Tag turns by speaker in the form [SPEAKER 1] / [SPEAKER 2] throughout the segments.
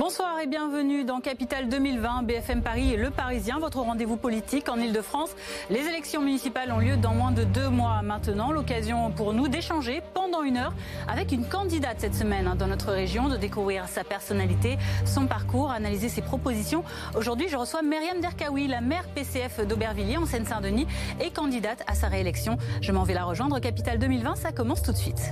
[SPEAKER 1] Bonsoir et bienvenue dans Capital 2020, BFM Paris et Le Parisien, votre rendez-vous politique en Ile-de-France. Les élections municipales ont lieu dans moins de deux mois maintenant. L'occasion pour nous d'échanger pendant une heure avec une candidate cette semaine hein, dans notre région, de découvrir sa personnalité, son parcours, analyser ses propositions. Aujourd'hui, je reçois Myriam Derkaoui, la maire PCF d'Aubervilliers en Seine-Saint-Denis et candidate à sa réélection. Je m'en vais la rejoindre. Capital 2020, ça commence tout de suite.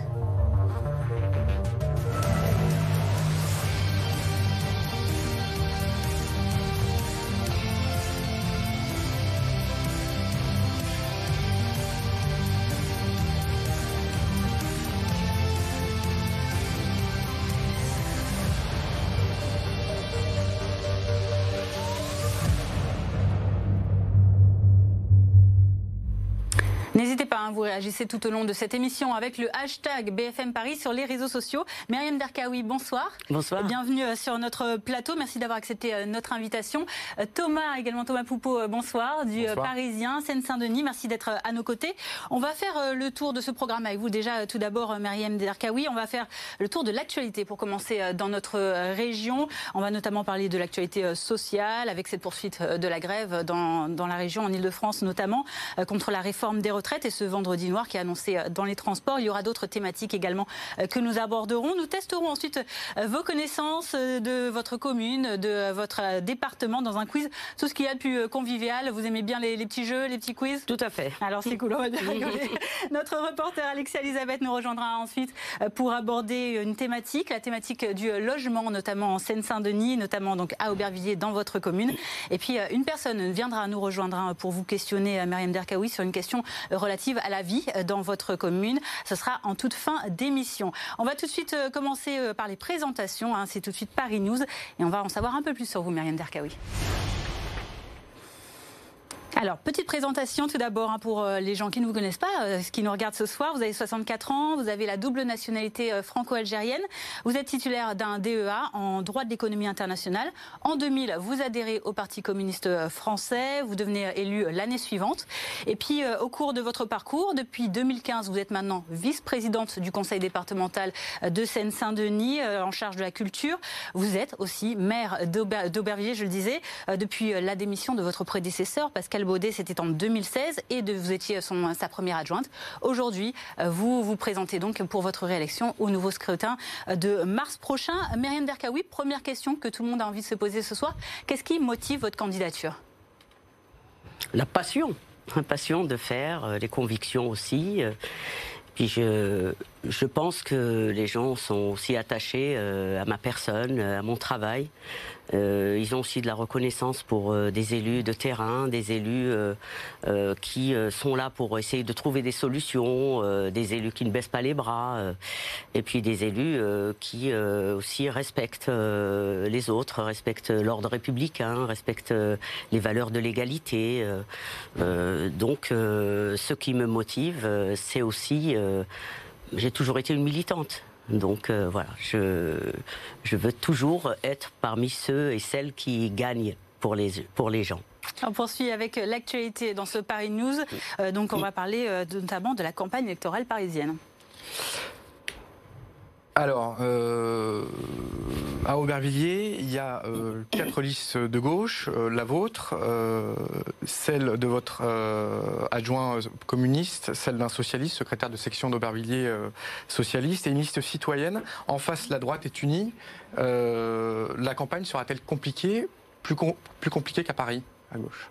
[SPEAKER 1] N'hésitez pas, hein, vous réagissez tout au long de cette émission avec le hashtag BFM Paris sur les réseaux sociaux. Myriam Derkaoui, bonsoir.
[SPEAKER 2] Bonsoir.
[SPEAKER 1] Bienvenue euh, sur notre plateau. Merci d'avoir accepté euh, notre invitation. Euh, Thomas, également Thomas Poupeau, bonsoir, du Parisien, Seine-Saint-Denis. Merci d'être à nos côtés. On va faire le tour de ce programme avec vous. Déjà, tout d'abord, Myriam Derkaoui, on va faire le tour de l'actualité pour commencer dans notre région. On va notamment parler de l'actualité sociale avec cette poursuite de la grève dans, dans la région, en Ile-de-France notamment, contre la réforme des retraites et ce vendredi noir qui est annoncé euh, dans les transports. Il y aura d'autres thématiques également euh, que nous aborderons. Nous testerons ensuite euh, vos connaissances de votre commune, de votre département dans un quiz. Tout ce qu'il y a de plus convivial. Vous aimez bien les, petits jeux, les petits quiz?
[SPEAKER 2] Tout à fait.
[SPEAKER 1] Alors c'est cool, on va bien rigoler. Notre reporter Alexia Elisabeth nous rejoindra ensuite pour aborder une thématique, la thématique du logement, notamment en Seine-Saint-Denis, notamment donc à Aubervilliers dans votre commune. Et puis une personne viendra nous rejoindre pour vous questionner, Mariam Derkaoui, sur une question relative à la vie euh, dans votre commune. Ce sera en toute fin d'émission. On va tout de suite euh, commencer euh, par les présentations. Hein. C'est tout de suite Paris News et on va en savoir un peu plus sur vous, Myriam Derkaoui. Alors, petite présentation tout d'abord hein, pour euh, les gens qui ne vous connaissent pas, euh, qui nous regardent ce soir. Vous avez 64 ans, vous avez la double nationalité euh, franco-algérienne. Vous êtes titulaire d'un DEA en droit de l'économie internationale. En 2000, vous adhérez au Parti communiste français. Vous devenez élu l'année suivante. Et puis, au cours de votre parcours, depuis 2015, vous êtes maintenant vice-présidente du conseil départemental de Seine-Saint-Denis en charge de la culture. Vous êtes aussi maire d'Aubervilliers, je le disais, depuis la démission de votre prédécesseur, Pascal Baudet, c'était en 2016 et de, vous étiez son, sa première adjointe. Aujourd'hui, euh, vous vous présentez donc pour votre réélection au nouveau scrutin euh, de mars prochain. Myriam Derkaoui, première question que tout le monde a envie de se poser ce soir. Qu'est-ce qui motive votre candidature?
[SPEAKER 2] La passion. La passion de faire, euh, les convictions aussi. Puis je, je pense que les gens sont aussi attachés à ma personne, à mon travail. Euh, ils ont aussi de la reconnaissance pour euh, des élus de terrain, des élus euh, qui sont là pour essayer de trouver des solutions, des élus qui ne baissent pas les bras, et puis des élus qui aussi respectent les autres, respectent l'ordre républicain, respectent les valeurs de l'égalité. donc, ce qui me motive, c'est aussi j'ai toujours été une militante. Donc euh, voilà, je, je veux toujours être parmi ceux et celles qui gagnent pour les, pour les gens.
[SPEAKER 1] On poursuit avec l'actualité dans ce Paris News. Euh, donc on va parler euh, notamment de la campagne électorale parisienne.
[SPEAKER 3] Alors, euh, à Aubervilliers, il y a euh, quatre listes de gauche, euh, la vôtre, celle de votre adjoint communiste, celle d'un socialiste, secrétaire de section d'Aubervilliers socialiste, et une liste citoyenne. En face, la droite est unie. la campagne sera-t-elle compliquée, plus compliquée qu'à Paris, à gauche?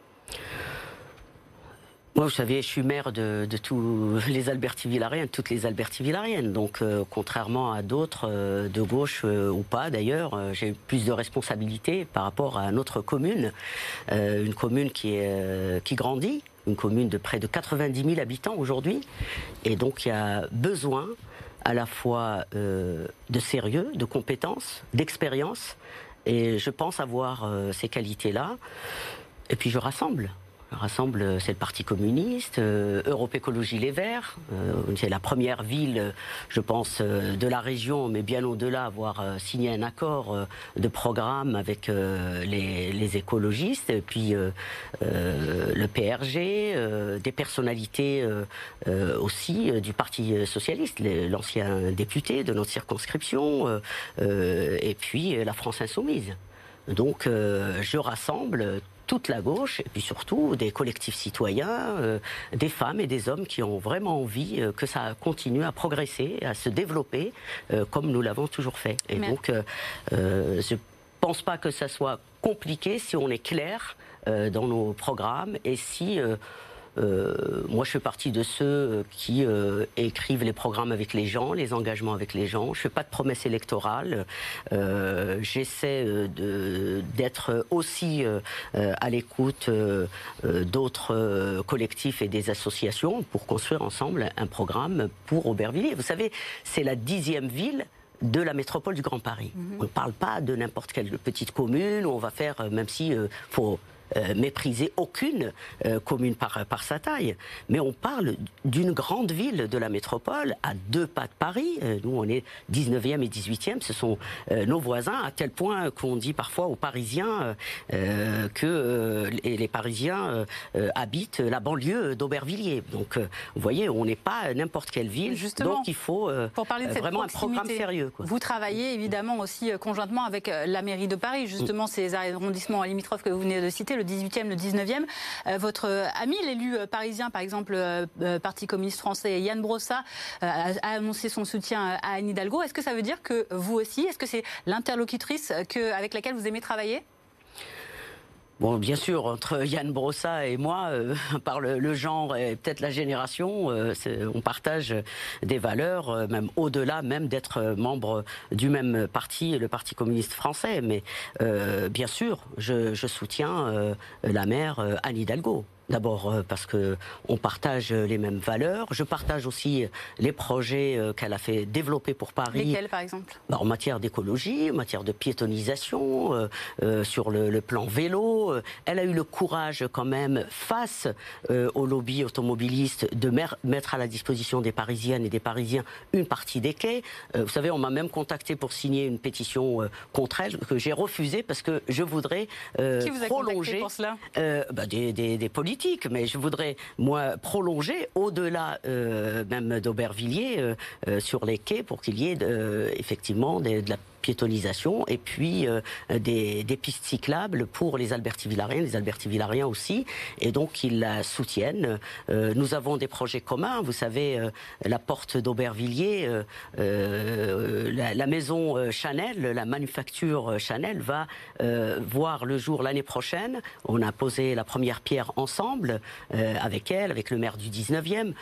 [SPEAKER 2] Moi, vous savez, je suis maire de, tous les Alberti-Villariennes, toutes les Alberti-Villariennes. Donc, euh, contrairement à d'autres, euh, de gauche euh, ou pas d'ailleurs, j'ai plus de responsabilités par rapport à notre commune. une commune qui, qui grandit, une commune de près de 90 000 habitants aujourd'hui. Et donc, il y a besoin à la fois de sérieux, de compétences, d'expérience. Et je pense avoir ces qualités-là. Et puis, je rassemble rassemble, c'est le Parti communiste, euh, Europe Écologie Les Verts. Euh, c'est la première ville, je pense, euh, de la région, mais bien au-delà, avoir signé un accord de programme avec les, écologistes. Et puis le PRG, des personnalités aussi du Parti socialiste, l'ancien député de notre circonscription, et puis la France insoumise. Donc je rassemble toute la gauche, et puis surtout des collectifs citoyens, euh, des femmes et des hommes qui ont vraiment envie euh, que ça continue à progresser, à se développer, euh, comme nous l'avons toujours fait. Et donc, je ne pense pas que ça soit compliqué si on est clair dans nos programmes et si euh, moi, je fais partie de ceux euh, qui euh, écrivent les programmes avec les gens, les engagements avec les gens. Je fais pas de promesses électorales. J'essaie d'être aussi à l'écoute d'autres collectifs et des associations pour construire ensemble un programme pour Aubervilliers. Vous savez, c'est la dixième ville de la métropole du Grand Paris. Mhm. On ne parle pas de n'importe quelle petite commune où on va faire, même si faut euh, mépriser aucune euh, commune par, par sa taille. Mais on parle d'une grande ville de la métropole, à deux pas de Paris. Euh, nous, on est 19e et 18e, ce sont nos voisins, à tel point qu'on dit parfois aux Parisiens que les, Parisiens habitent la banlieue d'Aubervilliers. Donc, vous voyez, on n'est pas n'importe quelle ville.
[SPEAKER 1] Justement,
[SPEAKER 2] donc, il faut
[SPEAKER 1] pour parler de
[SPEAKER 2] vraiment un programme sérieux.
[SPEAKER 1] Vous travaillez évidemment aussi conjointement avec la mairie de Paris, justement, mm. ces arrondissements limitrophes que vous venez de citer le 18e, le 19e. Euh, votre ami, l'élu euh, parisien, par exemple, euh, Parti communiste français, Yann Brossa, a annoncé son soutien à Anne Hidalgo. Est-ce que ça veut dire que vous aussi, est-ce que c'est l'interlocutrice avec laquelle vous aimez travailler?
[SPEAKER 2] Bon, bien sûr, entre Yann Brossa et moi, euh, par le, genre et peut-être la génération, euh, on partage des valeurs, euh, même au-delà même d'être membre du même parti, le Parti communiste français. Mais bien sûr, je, soutiens la mère Anne Hidalgo. D'abord euh, parce que on partage les mêmes valeurs. Je partage aussi les projets euh, qu'elle a fait développer pour Paris.
[SPEAKER 1] Lesquels, par exemple?
[SPEAKER 2] Bah, En matière d'écologie, en matière de piétonisation, euh, sur le, plan vélo. Elle a eu le courage, quand même, face au lobby automobiliste, de mettre à la disposition des Parisiennes et des Parisiens une partie des quais. vous savez, on m'a même contacté pour signer une pétition contre elle que j'ai refusée parce que je voudrais
[SPEAKER 1] Qui vous a prolonger pour cela?
[SPEAKER 2] bah, des, des, des politiques mais je voudrais, moi, prolonger au-delà euh, même d'Aubervilliers euh, euh, sur les quais pour qu'il y ait effectivement de la et puis euh, des, pistes cyclables pour les Albertivillariens, les Albertivillariens aussi, et donc ils la soutiennent. Euh, nous avons des projets communs, vous savez, euh, la porte d'Aubervilliers, la, la, maison Chanel, la manufacture Chanel va voir le jour l'année prochaine. On a posé la première pierre ensemble avec elle, avec le maire du 19e,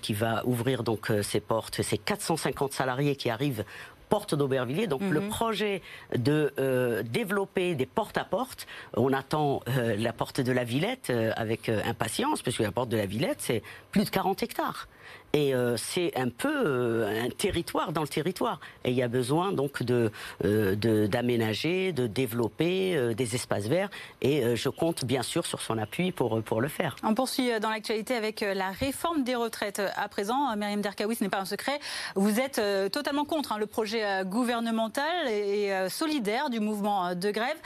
[SPEAKER 2] qui va ouvrir donc ses portes. Ces 450 salariés qui arrivent porte d'Aubervilliers. Donc le mhm. projet de euh, développer des portes à porte, on attend euh, la porte de la Villette euh, avec impatience, parce que la porte de la Villette, c'est plus de 40 hectares. Et euh, c'est un peu euh, un territoire dans le territoire. Et il y a besoin donc de euh, d'aménager, de, développer des espaces verts. Et je compte bien sûr sur son appui pour, pour le faire.
[SPEAKER 1] On poursuit dans l'actualité avec la réforme des retraites. À présent, Myriam Derkaoui, ce n'est pas un secret, vous êtes totalement contre hein, le projet gouvernemental et solidaire du mouvement de grève.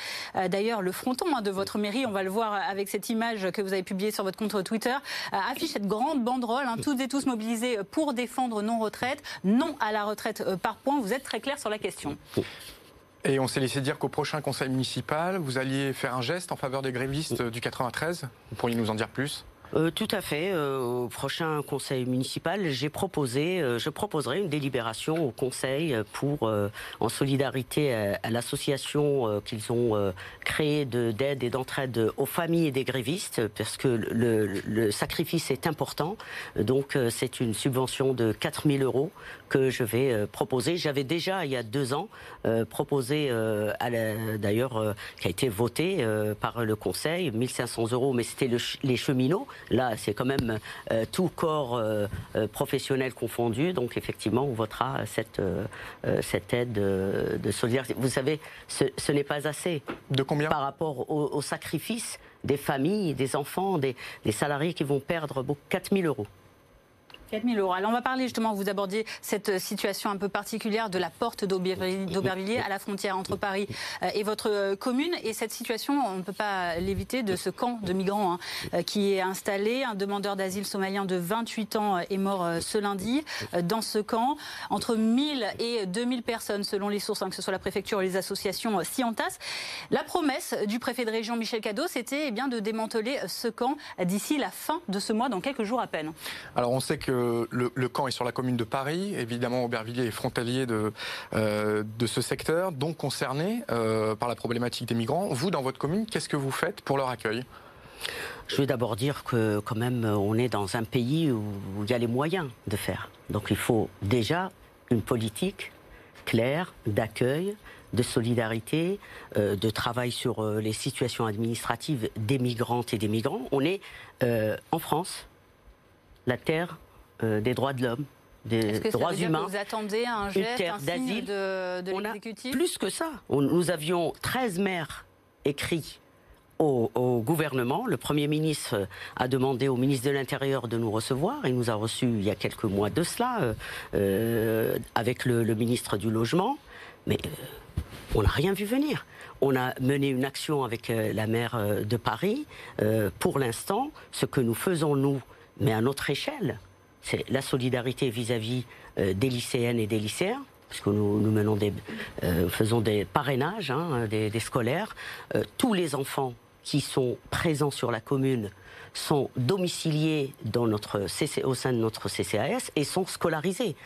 [SPEAKER 1] D'ailleurs, le fronton hein, de votre mairie, on va le voir avec cette image que vous avez publiée sur votre compte Twitter, affiche cette grande banderole, hein, toutes et tous mobilisés pour défendre non-retraite, non à la retraite euh, par point. Vous êtes très clair sur la question.
[SPEAKER 3] Et on s'est laissé dire qu'au prochain conseil municipal, vous alliez faire un geste en faveur des grévistes du 93. Vous pourriez nous en dire plus?
[SPEAKER 2] Euh, tout à fait. Euh, au prochain conseil municipal, j'ai proposé, euh, je proposerai une délibération au conseil pour, en solidarité à, l'association qu'ils ont créée d'aide et d'entraide aux familles et des grévistes, parce que le, sacrifice est important. Donc, c'est une subvention de 4000 euros que je vais proposer. J'avais déjà, il y a deux ans, proposé, d'ailleurs, qui a été voté par le conseil, 1500 euros, mais c'était les cheminots. Là, c'est quand même euh, tout corps euh, euh, professionnel confondu. Donc, effectivement, on votera cette, cette aide de solidarité. Vous savez, ce, n'est pas assez.
[SPEAKER 3] De combien?
[SPEAKER 2] Par rapport au, sacrifice des familles, des enfants, des, salariés qui vont perdre 4 000 euros.
[SPEAKER 1] 4 000 euros. Alors on va parler justement, vous abordiez cette situation un peu particulière de la porte d'Aubervilliers à la frontière entre Paris euh, et votre euh, commune. Et cette situation, on ne peut pas l'éviter, de ce camp de migrants hein, euh, qui est installé. Un demandeur d'asile somalien de 28 ans est mort ce lundi dans ce camp. Entre 1000 et 2000 personnes, selon les sources, hein, que ce soit la préfecture ou les associations, s'y entassent. La promesse du préfet de région, Michel Cadeau, c'était eh bien de démanteler ce camp d'ici la fin de ce mois, dans quelques jours à peine.
[SPEAKER 3] Alors on sait que le, camp est sur la commune de Paris. Évidemment, Aubervilliers est frontalier de, euh, ce secteur, donc concerné euh, par la problématique des migrants. Vous, dans votre commune, qu'est-ce que vous faites pour leur accueil?
[SPEAKER 2] Je veux d'abord dire que quand même on est dans un pays où il y a les moyens de faire. Donc il faut déjà une politique claire d'accueil, de solidarité, euh, de travail sur les situations administratives des migrantes et des migrants. On est en France, la terre des droits de l'homme, des droits humains.
[SPEAKER 1] vous attendez un geste, un signe de, de l'exécutif
[SPEAKER 2] Plus que ça. nous avions 13 maires écrits au, gouvernement. Le Premier ministre a demandé au ministre de l'Intérieur de nous recevoir. Il nous a reçus il y a quelques mois de cela, euh, euh, avec le, ministre du Logement. Mais on n'a rien vu venir. On a mené une action avec la maire de Paris. pour l'instant, ce que nous faisons, nous, mais à notre échelle, c'est la solidarité vis-à-vis euh, des lycéennes et des lycéens puisque nous, nous menons des, euh, faisons des parrainages hein, des, scolaires. Euh, tous les enfants qui sont présents sur la commune sont domiciliés dans notre au sein de notre CCAS et sont scolarisés.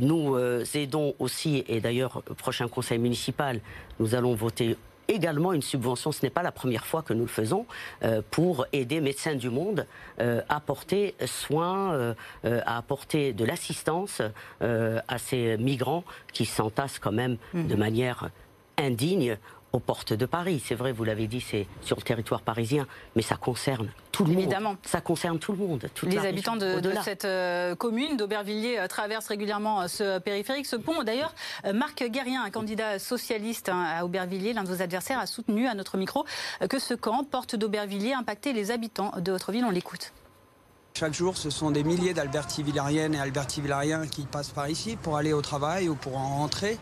[SPEAKER 2] nous aidons aussi, et d'ailleurs, prochain conseil municipal, nous allons voter également une subvention, ce n'est pas la première fois que nous le faisons, euh, pour aider Médecins du Monde euh, à apporter soin, euh, à apporter de l'assistance à ces migrants qui s'entassent quand même mmh. de manière indigne aux portes de Paris. C'est vrai, vous l'avez dit, c'est sur le territoire parisien, mais ça concerne tout le
[SPEAKER 1] Évidemment.
[SPEAKER 2] monde. Ça concerne tout le monde.
[SPEAKER 1] Les habitants de, cette euh, commune d'Aubervilliers euh, traversent régulièrement euh, ce périphérique, ce pont. D'ailleurs, Marc Guérien, un candidat socialiste hein, à Aubervilliers, l'un de vos adversaires, a soutenu à notre micro que ce camp, porte d'Aubervilliers, impactait les habitants de votre ville. On l'écoute.
[SPEAKER 4] Chaque jour, ce sont des milliers d'Albertivillariennes et Albertivillariens qui passent par ici pour aller au travail ou pour en rentrer.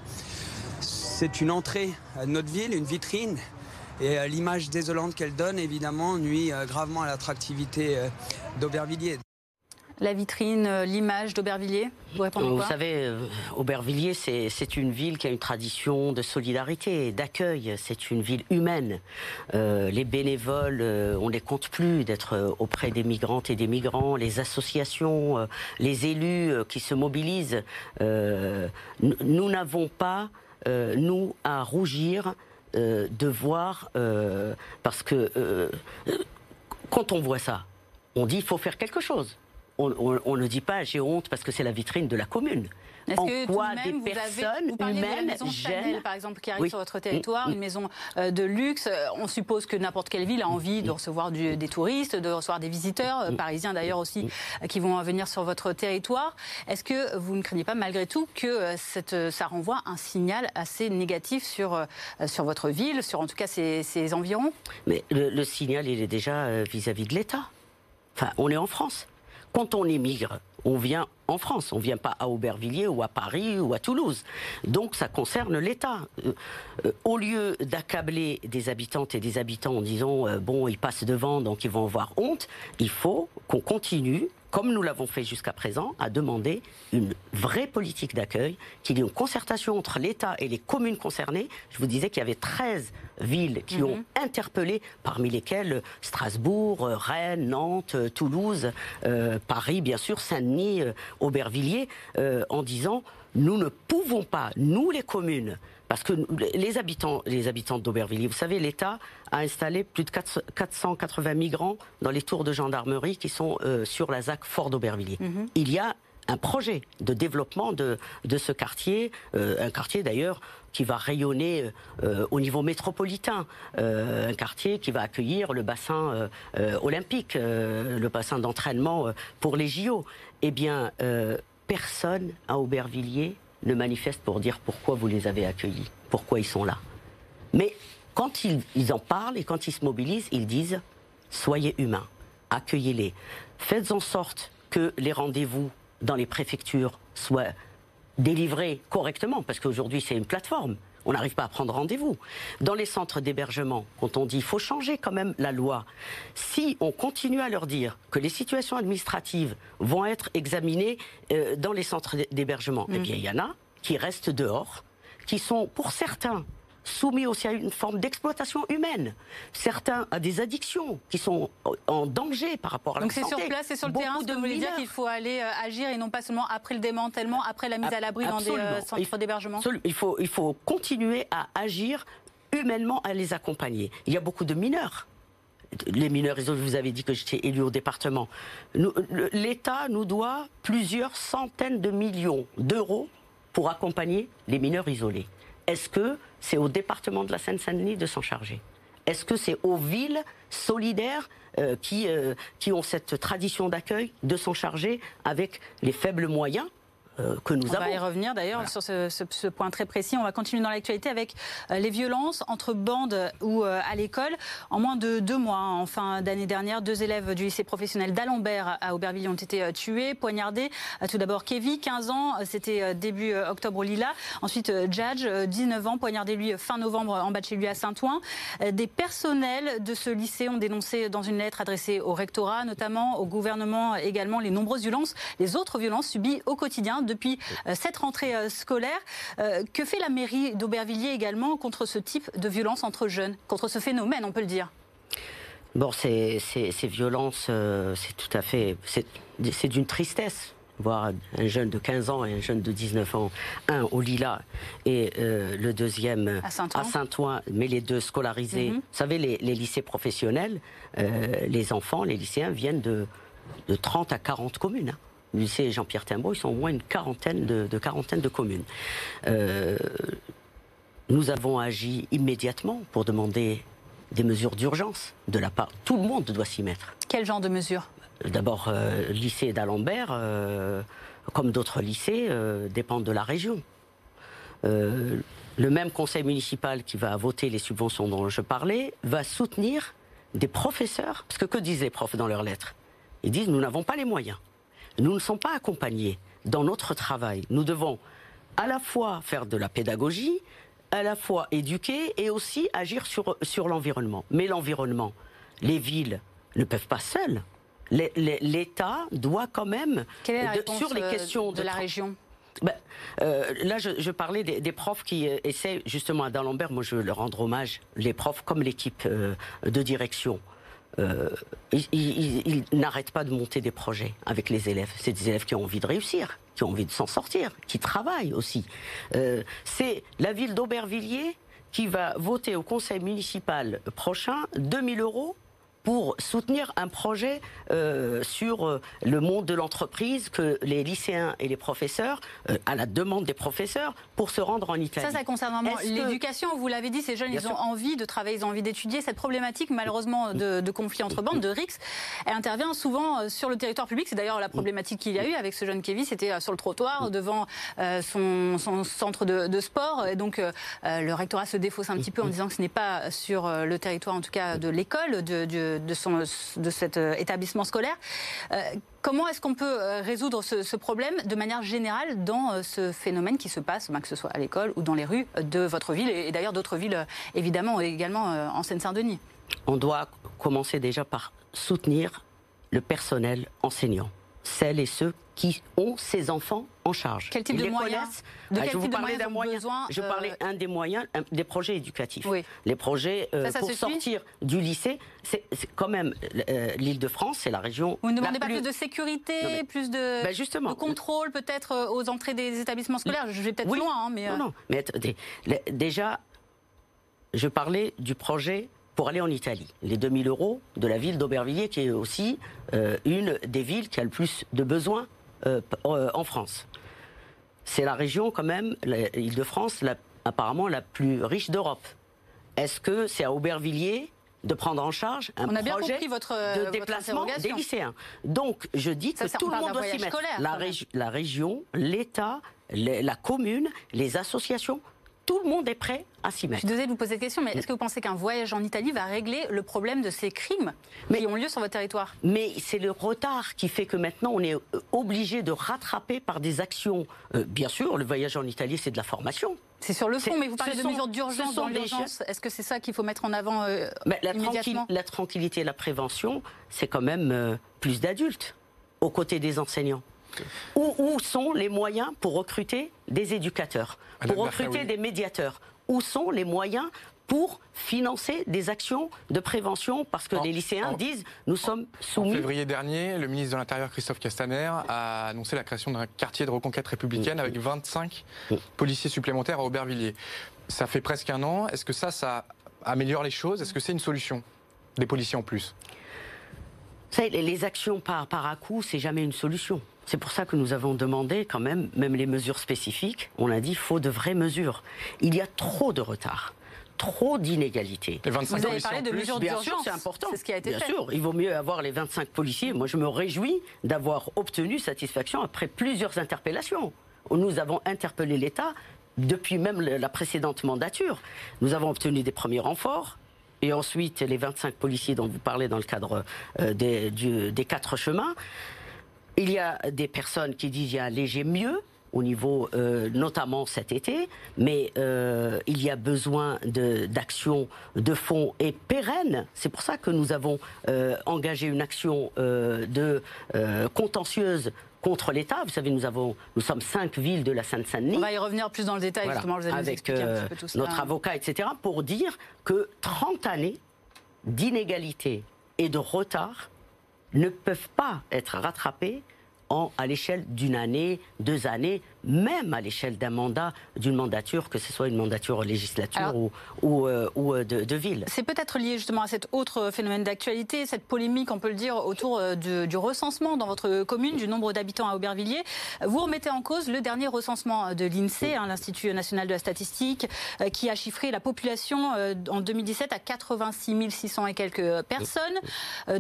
[SPEAKER 4] C'est une entrée à notre ville, une vitrine. Et euh, l'image désolante qu'elle donne, évidemment, nuit euh, gravement à l'attractivité euh, d'Aubervilliers.
[SPEAKER 1] La vitrine, l'image d'Aubervilliers
[SPEAKER 2] Vous répondez Vous savez, Aubervilliers, c'est une ville qui a une tradition de solidarité, d'accueil. C'est une ville humaine. les bénévoles, on les compte plus d'être auprès des migrantes et des migrants, les associations, les élus qui se mobilisent. nous n'avons pas euh, nous, à rougir euh, de voir, euh, parce que quand on voit ça, on dit il faut faire quelque chose. on ne dit pas j'ai honte parce que c'est la vitrine de la commune
[SPEAKER 1] en quoi des personnes humaines gênent par exemple, qui arrive sur votre territoire, une maison euh, de luxe. Euh, on suppose que n'importe quelle ville a envie de recevoir des touristes, de recevoir des visiteurs, euh, parisiens d'ailleurs aussi, qui vont venir sur votre territoire. Est-ce que vous ne craignez pas malgré tout que cette, ça renvoie un signal assez négatif sur, sur votre ville, sur en tout cas ses, environs?
[SPEAKER 2] Mais le, signal, il est déjà vis-à-vis -vis de l'État. Enfin, on est en France. Quand on émigre, on vient en France, on ne vient pas à Aubervilliers ou à Paris ou à Toulouse. Donc ça concerne l'État. Euh, euh, au lieu d'accabler des habitantes et des habitants en disant euh, bon, ils passent devant donc ils vont avoir honte, il faut qu'on continue comme nous l'avons fait jusqu'à présent, à demander une vraie politique d'accueil, qu'il y ait une concertation entre l'État et les communes concernées. Je vous disais qu'il y avait 13 villes qui ont mhm. interpellé, parmi lesquelles Strasbourg, Rennes, Nantes, Toulouse, euh, Paris, bien sûr, Saint-Denis, Aubervilliers, euh, en disant nous ne pouvons pas, nous les communes, parce que les habitants, les habitants d'Aubervilliers, vous savez, l'État a installé plus de 480 migrants dans les tours de gendarmerie qui sont euh, sur la ZAC Fort d'Aubervilliers. Mhm. Il y a un projet de développement de, de ce quartier, euh, un quartier d'ailleurs qui va rayonner euh, au niveau métropolitain, un quartier qui va accueillir le bassin olympique, le bassin d'entraînement pour les JO. Eh bien, personne à Aubervilliers ne manifeste pour dire pourquoi vous les avez accueillis, pourquoi ils sont là. Mais quand ils, en parlent et quand ils se mobilisent, ils disent soyez humains, accueillez-les. Faites en sorte que les rendez-vous dans les préfectures soient délivrés correctement, parce qu'aujourd'hui c'est une plateforme. On n'arrive pas à prendre rendez-vous. Dans les centres d'hébergement, quand on dit qu'il faut changer quand même la loi, si on continue à leur dire que les situations administratives vont être examinées euh, dans les centres d'hébergement, eh bien mm. il y en a qui restent dehors, qui sont pour certains soumis aussi à une forme d'exploitation humaine. Certains à des addictions qui sont en danger par rapport à
[SPEAKER 1] la santé. Donc c'est sur place, c'est sur le terrain, ce que vous voulez dire qu'il faut aller euh, agir et non pas seulement après le démantèlement, après la mise à l'abri dans des euh, centres d'hébergement?
[SPEAKER 2] il faut, il faut continuer à agir humainement, à les accompagner. Il y a beaucoup de mineurs les mineurs isolés, vous avez dit que j'étais élu au département. L'État nous doit plusieurs centaines de millions d'euros pour accompagner les mineurs isolés. Est-ce que c'est au département de la Seine-Saint-Denis de s'en charger? Est-ce que c'est aux villes solidaires euh, qui, euh, qui ont cette tradition d'accueil de s'en charger avec les faibles moyens euh, que nous
[SPEAKER 1] on va y revenir d'ailleurs sur ce, point très précis. On va continuer dans l'actualité avec euh, les violences entre bandes ou euh, à l'école. En moins de deux mois, hein, en fin d'année dernière, deux élèves du lycée professionnel d'Alembert à Aubervilliers ont été tués, poignardés. Tout d'abord Kevin, 15 ans, c'était début octobre au Lila. Ensuite Jadj, 19 ans, poignardé lui fin novembre en bas de chez lui à Saint-Ouen. Des personnels de ce lycée ont dénoncé dans une lettre adressée au rectorat, notamment au gouvernement également, les nombreuses violences, les autres violences subies au quotidien depuis euh, cette rentrée euh, scolaire. Euh, que fait la mairie d'Aubervilliers également contre ce type de violence entre jeunes, contre ce phénomène, on peut le dire?
[SPEAKER 2] Bon, ces, violences, c'est tout à fait. C'est d'une tristesse voir un jeune de 15 ans et un jeune de 19 ans, un au Lila et le deuxième à Saint-Ouen, mais les deux scolarisés. Mhm. Vous savez, les, lycées professionnels, les enfants, les lycéens viennent de, de 30 à 40 communes. Hein lycée Jean-Pierre Timbaud, ils sont au moins une quarantaine de, de de communes. Euh, nous avons agi immédiatement pour demander des mesures d'urgence de la part. Tout le monde doit s'y mettre.
[SPEAKER 1] Quel genre de mesures?
[SPEAKER 2] D'abord, euh, le lycée d'Alembert, euh, comme d'autres lycées, dépendent de la région. le même conseil municipal qui va voter les subventions dont je parlais va soutenir des professeurs. Parce que que disent les profs dans leurs lettres? Ils disent nous n'avons pas les moyens nous ne sommes pas accompagnés dans notre travail. Nous devons à la fois faire de la pédagogie, à la fois éduquer et aussi agir sur, sur l'environnement. Mais l'environnement, les villes ne peuvent pas seules. L'État doit quand même,
[SPEAKER 1] sur les euh, questions de, la région?
[SPEAKER 2] Ben, euh, là, je, parlais des, profs qui euh, essaient justement à D'Alembert, moi je veux leur rendre hommage, les profs comme l'équipe de direction. Euh, ils, n'arrêtent pas de monter des projets avec les élèves. C'est des élèves qui ont envie de réussir, qui ont envie de s'en sortir, qui travaillent aussi. Euh, c'est la ville d'Aubervilliers qui va voter au conseil municipal prochain 2000 euros pour soutenir un projet euh, sur euh, le monde de l'entreprise que les lycéens et les professeurs, euh, à la demande des professeurs, pour se rendre en Italie.
[SPEAKER 1] Ça, ça concerne vraiment l'éducation. Vous l'avez dit, ces jeunes, ils ont envie de travailler, ils ont envie d'étudier. Cette problématique, malheureusement, de, de conflit entre bandes, de RIX, elle intervient souvent sur le territoire public. C'est d'ailleurs la problématique qu'il y a eu avec ce jeune Kevin. C'était sur le trottoir, devant son, son, centre de, de, sport. Et donc, le rectorat se défausse un petit peu en disant que ce n'est pas sur le territoire, en tout cas, de l'école, de, de de, son, de cet euh, établissement scolaire. Euh, comment est-ce qu'on peut euh, résoudre ce, problème de manière générale dans ce phénomène qui se passe, ben, que ce soit à l'école ou dans les rues de votre ville et, d'ailleurs d'autres villes évidemment également en Seine-Saint-Denis?
[SPEAKER 2] On doit commencer déjà par soutenir le personnel enseignant, celles et ceux qui ont ces enfants en charge.
[SPEAKER 1] Quel type de moyens
[SPEAKER 2] de ah, Je vous parlais d'un moyen. je euh, parlais un des moyens, des projets éducatifs. Les projets euh, pour sortir du lycée, c'est quand même euh, l'Île-de-France, c'est la région.
[SPEAKER 1] Vous ne demandez pas plus de sécurité, plus de,
[SPEAKER 2] ben, justement,
[SPEAKER 1] de contrôle peut-être aux entrées des établissements scolaires? Je vais peut-être loin, hein, mais
[SPEAKER 2] non, non. Mais déjà, je parlais du projet pour aller en Italie. Les 2000 euros de la ville d'Aubervilliers, qui est aussi une des villes qui a le plus de besoins euh, euh, en France. C'est la région quand même, l'Île-de-France, apparemment la plus riche d'Europe. Est-ce que c'est à Aubervilliers de prendre en charge un projet de déplacement des lycéens? Donc, je dis que tout le monde doit s'y mettre. La, la, région, l'État, la commune, les associations, tout le monde est prêt à s'y
[SPEAKER 1] Je
[SPEAKER 2] mettre.
[SPEAKER 1] suis désolée de vous poser cette question, mais est-ce que vous pensez qu'un voyage en Italie va régler le problème de ces crimes
[SPEAKER 2] Mais-
[SPEAKER 1] qui ont lieu sur votre territoire?
[SPEAKER 2] Mais c'est le retard qui fait que maintenant on est euh, obligé de rattraper par des actions. Euh, bien sûr, le voyage en Italie, c'est de la formation.
[SPEAKER 1] C'est sur le fond, mais vous parlez de
[SPEAKER 2] sont-
[SPEAKER 1] mesures
[SPEAKER 2] ce
[SPEAKER 1] d'urgence dans l'urgence. Est-ce que c'est ça qu'il faut mettre en avant euh,
[SPEAKER 2] Mais la,
[SPEAKER 1] immédiatement?
[SPEAKER 2] tranquille- la tranquillité et la prévention, c'est quand même euh, plus d'adultes aux côtés des enseignants. Où, où sont les moyens pour recruter des éducateurs,
[SPEAKER 3] Madame
[SPEAKER 2] pour recruter des médiateurs? Où sont les moyens pour financer des actions de prévention? Parce que
[SPEAKER 3] En-
[SPEAKER 2] les lycéens
[SPEAKER 3] en-
[SPEAKER 2] disent nous sommes
[SPEAKER 3] En
[SPEAKER 2] soumis.
[SPEAKER 3] février dernier, le ministre de l'Intérieur Christophe Castaner a annoncé la création d'un quartier de reconquête républicaine avec 25 policiers supplémentaires à Aubervilliers. Ça fait presque un an. Est-ce que ça, ça améliore les choses? Est-ce que c'est une solution? Des policiers en plus
[SPEAKER 2] savez, les- actions par, par à coup, c'est jamais une solution. C'est pour ça que nous avons demandé quand même, même les mesures spécifiques, on a dit faut de vraies mesures. Il y a trop de retard, trop d'inégalités.
[SPEAKER 3] Les 25
[SPEAKER 1] Vous avez parlé de
[SPEAKER 3] plus
[SPEAKER 1] mesures
[SPEAKER 2] Bien
[SPEAKER 1] d'urgence.
[SPEAKER 2] sûr, c'est important.
[SPEAKER 1] C'est ce qui a été
[SPEAKER 2] Bien
[SPEAKER 1] fait.
[SPEAKER 2] sûr, il vaut mieux avoir les 25 policiers. Moi, je me réjouis d'avoir obtenu satisfaction après plusieurs interpellations. Nous avons interpellé l'État depuis même la précédente mandature. Nous avons obtenu des premiers renforts. Et ensuite, les 25 policiers dont vous parlez dans le cadre euh, des, quatre chemins. Il y a des personnes qui disent il y a un léger mieux au niveau, euh, notamment cet été, mais euh, il y a besoin de- d'actions de fonds et pérennes. C'est pour ça que nous avons engagé une action de contentieuse contre l'État. Vous savez, nous avons, nous sommes cinq villes de la Seine-Saint-Denis.
[SPEAKER 1] On va y revenir plus dans le détail,
[SPEAKER 2] Voilà,
[SPEAKER 1] justement. Vous allez nous
[SPEAKER 2] avec
[SPEAKER 1] un
[SPEAKER 2] euh,
[SPEAKER 1] petit peu tout ça.
[SPEAKER 2] notre avocat, etc., pour dire que 30 années d'inégalité et de retard ne peuvent pas être rattrapées en, à l'échelle d'une année, deux années, même à l'échelle d'un mandat, d'une mandature, que ce soit une mandature législature
[SPEAKER 1] Alors-
[SPEAKER 2] ou, ou, euh, ou, euh, de, de ville.
[SPEAKER 1] C'est peut-être lié justement à cet autre phénomène d'actualité, cette polémique, on peut le dire, autour euh, du, du recensement dans votre commune, du nombre d'habitants à Aubervilliers. Vous remettez en cause le dernier recensement de l'INSEE, hein, l'Institut national de la statistique, qui a chiffré la population en 2017 à 86 600 et quelques personnes.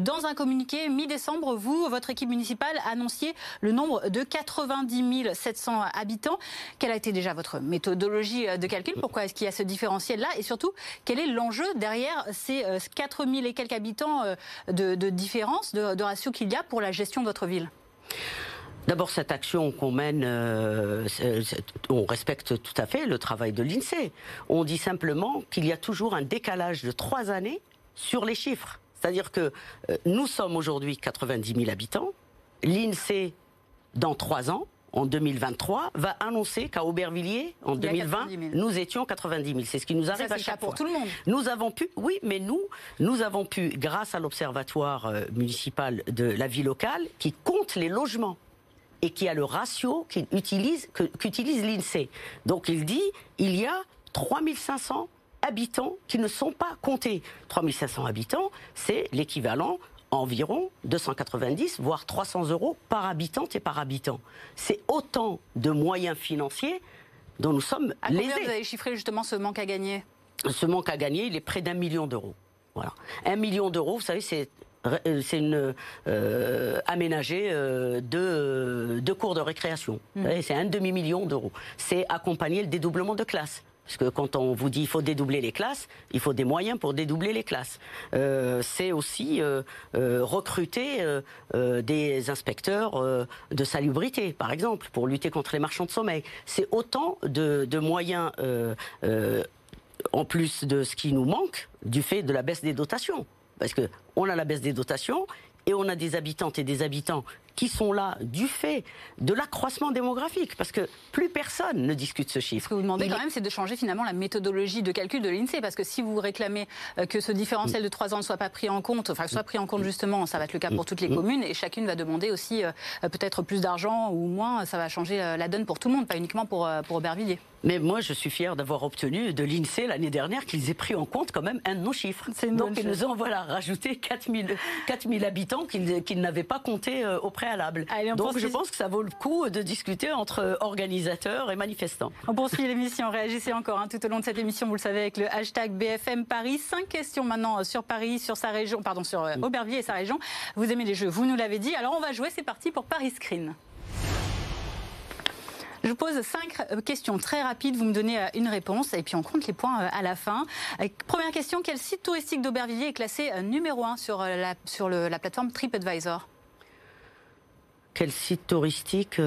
[SPEAKER 1] Dans un communiqué mi-décembre, vous, votre équipe municipale, annonciez le nombre de 90 700 habitants. Quelle a été déjà votre méthodologie euh, de calcul? Pourquoi est-ce qu'il y a ce différentiel-là? Et surtout, quel est l'enjeu derrière ces euh, 4 000 et quelques habitants euh, de, différence, de, ratio qu'il y a pour la gestion de votre ville?
[SPEAKER 2] D'abord, cette action qu'on mène, euh, on respecte tout à fait le travail de l'INSEE. On dit simplement qu'il y a toujours un décalage de trois années sur les chiffres. C'est-à-dire que euh, nous sommes aujourd'hui 90 000 habitants. L'INSEE, dans trois ans, en 2023, va annoncer qu'à Aubervilliers, en
[SPEAKER 1] Il y a
[SPEAKER 2] 2020,
[SPEAKER 1] 90 000.
[SPEAKER 2] nous étions 90 000. C'est ce qui nous arrive à chaque
[SPEAKER 1] pour
[SPEAKER 2] fois.
[SPEAKER 1] tout le monde.
[SPEAKER 2] Nous avons pu, oui, mais nous, nous avons pu, grâce à l'observatoire euh, municipal de la vie locale, qui compte les logements et qui a le ratio qu'il utilise, que- qu'utilise l'INSEE. Donc il dit, il y a 3500 habitants qui ne sont pas comptés. 3500 habitants, c'est l'équivalent environ 290, voire 300 euros par habitante et par habitant. C'est autant de moyens financiers dont nous sommes
[SPEAKER 1] À combien
[SPEAKER 2] lésés
[SPEAKER 1] vous avez chiffré justement ce manque à gagner?
[SPEAKER 2] Ce manque à gagner, il est près d'un million d'euros. Voilà. Un million d'euros, vous savez, c'est euh, c'est une euh, euh, deux, deux cours de récréation. Savez, C'est un demi million d'euros. C'est accompagner le dédoublement de classes. Parce que quand on vous dit il faut dédoubler les classes, il faut des moyens pour dédoubler les classes. Euh, c'est aussi euh, euh, recruter des inspecteurs de salubrité, par exemple, pour lutter contre les marchands de sommeil. C'est autant de, de moyens en plus de ce qui nous manque du fait de la baisse des dotations. Parce que on a la baisse des dotations et on a des habitantes et des habitants qui sont là du fait de l'accroissement démographique. Parce que plus personne ne discute ce chiffre.
[SPEAKER 1] Ce que vous demandez quand même, c'est de changer finalement la méthodologie de calcul de l'INSEE. Parce que si vous réclamez euh, que ce différentiel de 3 ans ne soit pas pris en compte, enfin, soit pris en compte justement, ça va être le cas pour toutes les communes. Et chacune va demander aussi euh, euh, peut-être plus d'argent ou moins. Ça va changer la donne pour tout le monde, pas uniquement pour, pour Aubervilliers.
[SPEAKER 2] Mais moi, je suis fier d'avoir obtenu de l'INSEE l'année dernière qu'ils aient pris en compte quand même un de nos chiffres. Donc ils nous ont voilà, rajouté 4000, 4000 habitants qu'ils qu'ils n'avaient pas compté euh, au préalable.
[SPEAKER 1] Allez, on
[SPEAKER 2] Donc
[SPEAKER 1] poursuit.
[SPEAKER 2] je pense que ça vaut le coup de discuter entre organisateurs et manifestants.
[SPEAKER 1] On poursuit l'émission. Réagissez encore hein, tout au long de cette émission, vous le savez, avec le hashtag BFM Paris. Cinq questions maintenant euh, sur Paris, sur sa région, pardon, sur euh, Aubervilliers et sa région. Vous aimez les jeux, vous nous l'avez dit. Alors on va jouer, c'est parti pour Paris Screen. Je vous pose cinq questions très rapides. Vous me donnez une réponse et puis on compte les points à la fin. Première question quel site touristique d'Aubervilliers est classé numéro 1 sur la, sur la plateforme TripAdvisor?
[SPEAKER 2] Quel site touristique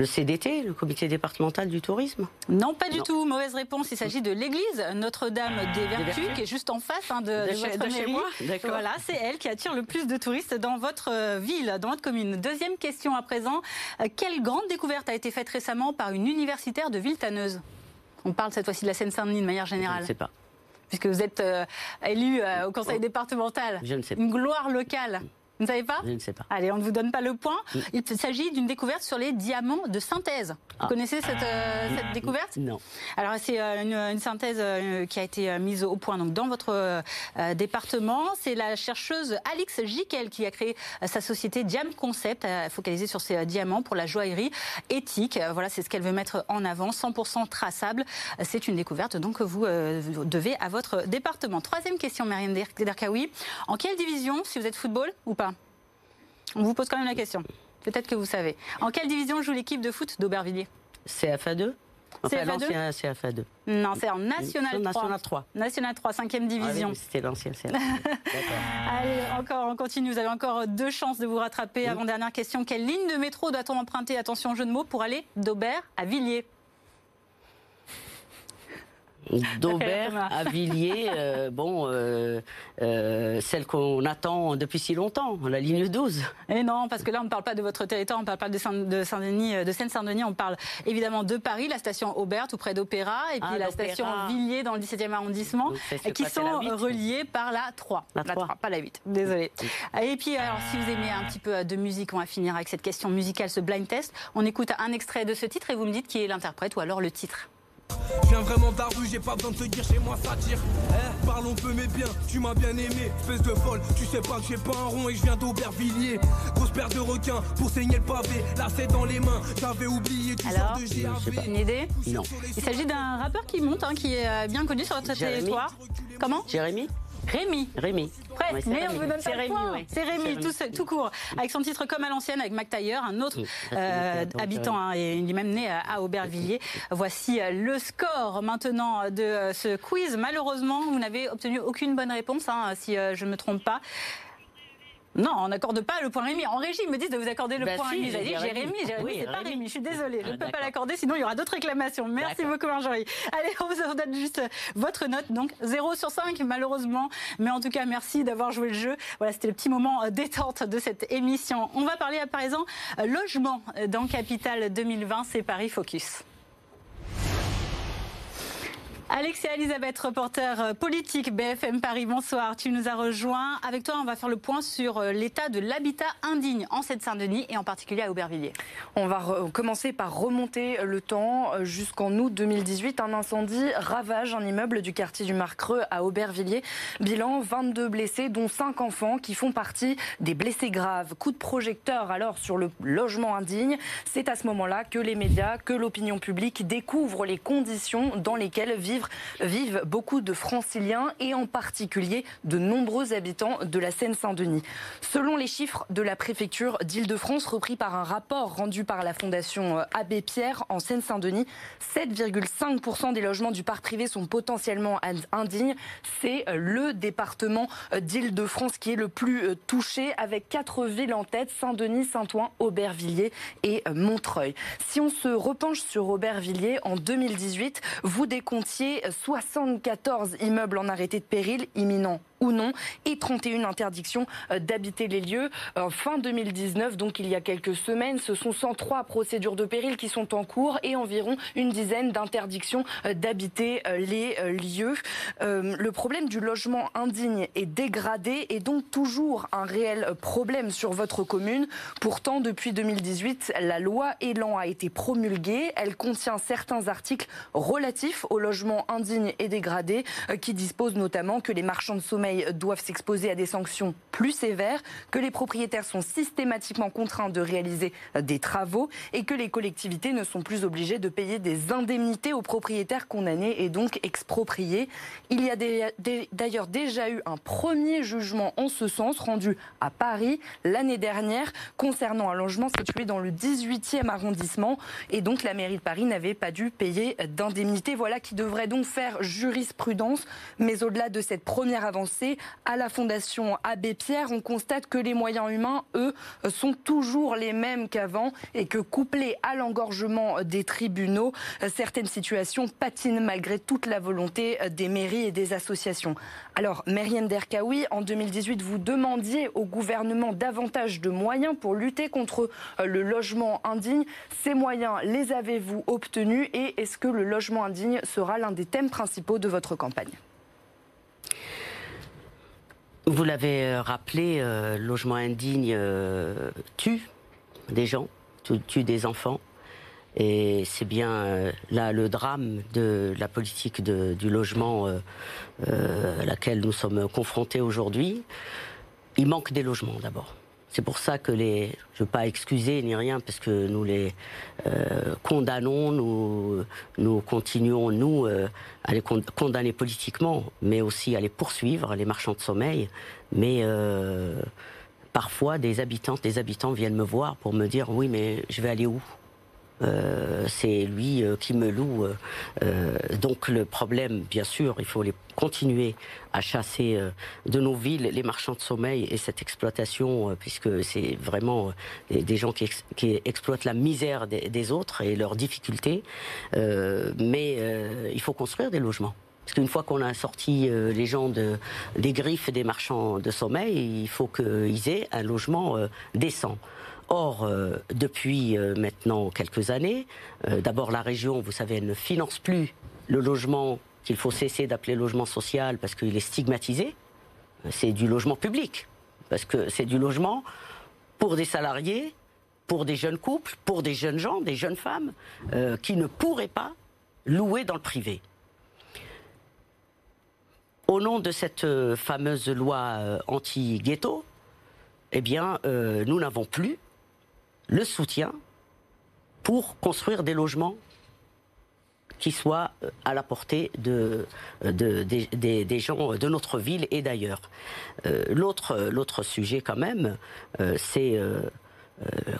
[SPEAKER 2] le CDT, le comité départemental du tourisme?
[SPEAKER 1] Non, pas du tout. Mauvaise réponse. Il s'agit de l'église Notre-Dame ah, des, Vertus, qui est juste en face hein, de, votre mairie. Voilà, c'est elle qui attire le plus de touristes dans votre euh, ville, dans votre commune. Deuxième question à présent. Euh, quelle grande découverte a été faite récemment par une universitaire de Villetanneuse On parle cette fois-ci de la Seine-Saint-Denis de manière générale. Je
[SPEAKER 2] ne sais pas.
[SPEAKER 1] Puisque vous êtes euh, élu au conseil oh. départemental.
[SPEAKER 2] Je ne sais pas.
[SPEAKER 1] Une gloire locale. Vous ne savez pas
[SPEAKER 2] Je ne sais pas.
[SPEAKER 1] Allez, on ne vous donne pas le point. Mm. Il s'agit d'une découverte sur les diamants de synthèse. Vous ah. connaissez cette, euh, cette, découverte
[SPEAKER 2] Non.
[SPEAKER 1] Alors, c'est euh, une, synthèse euh, qui a été mise au point donc, dans votre département. C'est la chercheuse Alix Jiquel qui a créé sa société Diam Concept, focalisée sur ces diamants pour la joaillerie éthique. Voilà, c'est ce qu'elle veut mettre en avant, 100% traçable. C'est une découverte donc que vous, devez à votre département. Troisième question, Marianne Derkaoui. En quelle division, si vous êtes football ou pas on vous pose quand même la question. Peut-être que vous savez. En quelle division joue l'équipe de foot d'Aubervilliers?
[SPEAKER 2] CFA2 Enfin, l'ancien CFA2.
[SPEAKER 1] Non, c'est en National 3.
[SPEAKER 2] National 3.
[SPEAKER 1] National 3, 5e division. Ah
[SPEAKER 2] oui, C'était l'ancien CFA.
[SPEAKER 1] Allez, encore, on continue. Vous avez encore deux chances de vous rattraper. Avant dernière question, quelle ligne de métro doit-on emprunter Attention, jeu de mots, pour aller d'Aubert à Villiers?
[SPEAKER 2] d'Aubert à Villiers, euh, bon, euh, euh, celle qu'on attend depuis si longtemps, la ligne 12.
[SPEAKER 1] Et non, parce que là, on ne parle pas de votre territoire, on ne parle pas de, Saint-Denis, de Seine-Saint-Denis, on parle évidemment de Paris, la station Aubert, tout près d'Opéra, et puis ah, la station Villiers dans le 17e arrondissement, qui sont reliées par la 3.
[SPEAKER 2] La 3.
[SPEAKER 1] pas la 8, désolé. Et puis, alors, si vous aimez un petit peu de musique, on va finir avec cette question musicale, ce blind test. On écoute un extrait de ce titre et vous me dites qui est l'interprète ou alors le titre.
[SPEAKER 5] Je viens vraiment de j'ai pas besoin de te dire chez moi ça tire. Eh, parlons peu mais bien, tu m'as bien aimé, espèce de folle. Tu sais pas que j'ai pas un rond et je viens d'Aubervilliers. Grosse paire de requins pour saigner le pavé, là c'est dans les mains. J'avais oublié, tu
[SPEAKER 1] Alors, de GAV. Une idée
[SPEAKER 2] Non.
[SPEAKER 1] Il s'agit d'un rappeur qui monte, hein, qui est euh, bien connu sur votre territoire. Comment?
[SPEAKER 2] Jérémy?
[SPEAKER 1] Rémi.
[SPEAKER 2] Rémi.
[SPEAKER 1] Presque, mais on vous donne pas Rémi, C'est Rémi, tout, tout, court. Avec son titre Comme à l'ancienne, avec Mac Taylor, un autre euh, habitant, hein, et il est même né à Aubervilliers. Voici euh, le score maintenant de euh, ce quiz. Malheureusement, vous n'avez obtenu aucune bonne réponse, hein, si je ne me trompe pas. Non, on n'accorde pas le point Rémi. En régie, ils me disent de vous accorder le bah point Rémi. J'ai dit Jérémy, Jérémy, c'est pas Rémi. Je suis désolée, je ne ah, peux pas l'accorder, sinon il y aura d'autres réclamations. Merci beaucoup, Marjorie. Allez, on vous donne juste votre note. Donc 0 sur 5, malheureusement. Mais en tout cas, merci d'avoir joué le jeu. Voilà, c'était le petit moment euh, détente de cette émission. On va parler à présent euh, logement dans Capital 2020. C'est Paris Focus. Alexia Elisabeth, reporter euh, politique BFM Paris, bonsoir. Tu nous as rejoint. Avec toi, on va faire le point sur euh, l'état de l'habitat indigne en Seine-Saint-Denis et en particulier à Aubervilliers.
[SPEAKER 6] On va commencer par remonter le temps euh, jusqu'en août 2018. Un incendie ravage un immeuble du quartier du Marcreux à Aubervilliers. Bilan 22 blessés, dont 5 enfants qui font partie des blessés graves. Coup de projecteur alors sur le logement indigne. C'est à ce moment-là que les médias, que l'opinion publique découvrent les conditions dans lesquelles vivent vivent beaucoup de franciliens et en particulier de nombreux habitants de la Seine-Saint-Denis. Selon les chiffres de la préfecture d'Île-de-France, repris par un rapport rendu par la Fondation euh, Abbé Pierre en Seine-Saint-Denis, 7,5% des logements du parc privé sont potentiellement indignes. C'est euh, le département euh, d'Île-de-France qui est le plus touché avec quatre villes en tête, Saint-Denis, Saint-Ouen, Aubervilliers et Montreuil. Si on se repenche sur Aubervilliers en 2018, vous décomptiez 74 immeubles en arrêté de péril imminent ou non, et 31 interdictions euh, d'habiter les lieux. Euh, fin 2019, donc il y a quelques semaines, ce sont 103 procédures de péril qui sont en cours et environ une dizaine d'interdictions euh, d'habiter les lieux. Le problème du logement indigne et dégradé est donc toujours un réel problème sur votre commune. Pourtant, depuis 2018, la loi Elan a été promulguée. Elle contient certains articles relatifs au logement indigne et dégradé qui disposent notamment que les marchands de sommeil doivent s'exposer à des sanctions plus sévères, que les propriétaires sont systématiquement contraints de réaliser des travaux et que les collectivités ne sont plus obligées de payer des indemnités aux propriétaires condamnés et donc expropriés. Il y a d'ailleurs déjà eu un premier jugement en ce sens rendu à Paris l'année dernière concernant un logement situé dans le 18e arrondissement et donc la mairie de Paris n'avait pas dû payer d'indemnité. Voilà qui devrait donc faire jurisprudence. Mais au-delà de cette première avancée, à la Fondation Abbé Pierre, on constate que les moyens humains, eux, sont toujours les mêmes qu'avant et que couplés à l'engorgement des tribunaux, certaines situations patinent malgré toute la volonté des mairies et des associations. Alors, Myriam Derkaoui, en 2018, vous demandiez au gouvernement davantage de moyens pour lutter contre le logement indigne. Ces moyens, les avez-vous obtenus et est-ce que le logement indigne sera l'un des thèmes principaux de votre campagne?
[SPEAKER 2] Vous l'avez euh, rappelé, euh, logement indigne euh, tue des gens, tue, des enfants. Et c'est bien là le drame de la politique du logement à laquelle nous sommes confrontés aujourd'hui. Il manque des logements d'abord. C'est pour ça que les, je ne veux pas excuser ni rien, parce que nous les euh, condamnons, nous, continuons, nous, euh, à les condamner politiquement, mais aussi à les poursuivre, les marchands de sommeil. Mais euh, parfois, des habitants, des habitants viennent me voir pour me dire, oui, mais je vais aller où? Euh, c'est lui euh, qui me loue. Euh, donc le problème, bien sûr, il faut les continuer à chasser de nos villes les marchands de sommeil et cette exploitation, puisque c'est vraiment des, gens qui, exploitent la misère des, autres et leurs difficultés. mais il faut construire des logements. Parce qu'une fois qu'on a sorti les gens de, des griffes des marchands de sommeil, il faut qu'ils aient un logement décent. Or, euh, depuis euh, maintenant quelques années, euh, d'abord la région, vous savez, ne finance plus le logement qu'il faut cesser d'appeler logement social parce qu'il est stigmatisé. C'est du logement public, parce que c'est du logement pour des salariés, pour des jeunes couples, pour des jeunes gens, des jeunes femmes, qui ne pourraient pas louer dans le privé. Au nom de cette fameuse loi anti-ghetto, eh bien, nous n'avons plus le soutien pour construire des logements qui soient euh, à la portée de, des, gens de notre ville et d'ailleurs. Euh, l'autre, sujet quand même, euh, c'est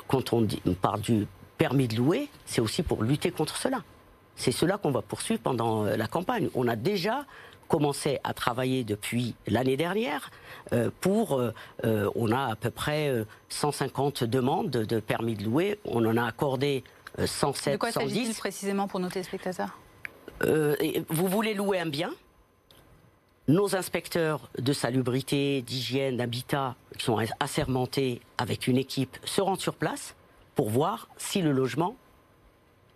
[SPEAKER 2] quand on, on parle du permis de louer, c'est aussi pour lutter contre cela. C'est cela qu'on va poursuivre pendant la campagne. On a déjà commencé à travailler depuis l'année dernière euh, pour, euh, euh, on a à peu près 150 demandes de permis de louer, on en a accordé 107,
[SPEAKER 1] De quoi s'agit-il précisément pour nos téléspectateurs?
[SPEAKER 2] Vous voulez louer un bien? Nos inspecteurs de salubrité, d'hygiène, d'habitat, qui sont assermentés avec une équipe, se rendent sur place pour voir si le logement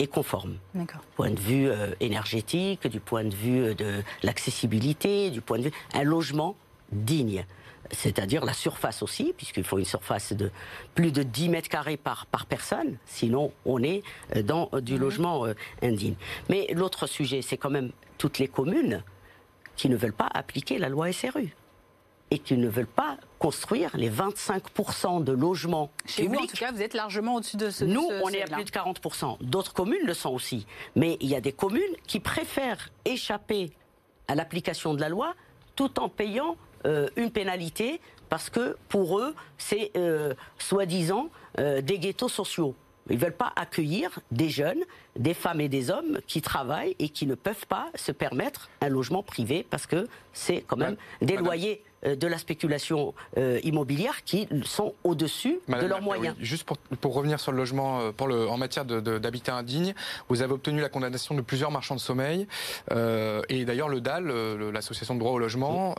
[SPEAKER 2] est conforme. Du point de vue euh, énergétique, du point de vue euh, de l'accessibilité, du point de vue un logement digne. C'est-à-dire la surface aussi, puisqu'il faut une surface de plus de 10 mètres carrés par, par personne, sinon on est euh, dans du mhm. logement indigne. Mais l'autre sujet, c'est quand même toutes les communes qui ne veulent pas appliquer la loi SRU et qui ne veulent pas construire les 25% de logements
[SPEAKER 1] Chez publics. vous, en tout cas, vous êtes largement au-dessus de ce
[SPEAKER 2] Nous, on est à plus de 40%. D'autres communes le sont aussi. Mais il y a des communes qui préfèrent échapper à l'application de la loi tout en payant euh, une pénalité parce que pour eux, c'est euh, soi-disant euh, des ghettos sociaux. Ils ne veulent pas accueillir des jeunes, des femmes et des hommes qui travaillent et qui ne peuvent pas se permettre un logement privé parce que c'est quand même des loyers euh, de la spéculation euh, immobilière qui sont au-dessus de leurs moyens.
[SPEAKER 3] juste pour, revenir sur le logement euh, pour le, en matière d'habitat indigne, vous avez obtenu la condamnation de plusieurs marchands de sommeil. et d'ailleurs, le DAL, l'association de droit au logement,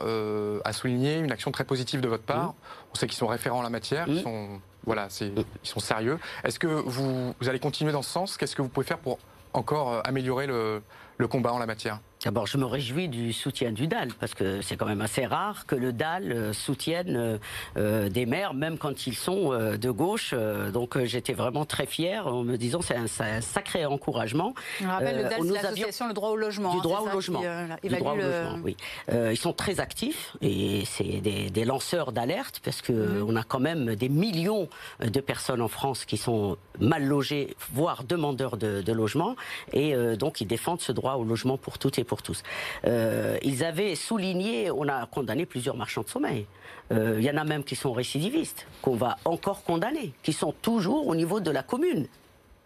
[SPEAKER 3] a souligné une action très positive de votre part. On sait qu'ils sont référents en la matière, ils sont voilà, ils sont sérieux. Est-ce que vous, allez continuer dans ce sens? Qu'est-ce que vous pouvez faire pour encore améliorer le, combat en la matière?
[SPEAKER 2] D'abord, je me réjouis du soutien du DAL, parce que c'est quand même assez rare que le DAL euh, soutienne euh, euh, des maires, même quand ils sont de gauche. donc j'étais vraiment très fier en me disant c'est un, un, sacré encouragement.
[SPEAKER 1] On rappelle, le DAL, c'est l'association Le Droit au Logement.
[SPEAKER 2] Du droit au logement. du droit au logement, oui. ils sont très actifs et c'est des, lanceurs d'alerte, parce qu'on mhm. on a quand même des millions de personnes en France qui sont mal logées, voire demandeurs de, de logement. Et donc ils défendent ce droit au logement pour toutes et pour tous. Euh, ils avaient souligné, on a condamné plusieurs marchands de sommeil. Euh, il y en a même qui sont récidivistes, qu'on va encore condamner, qui sont toujours au niveau de la commune.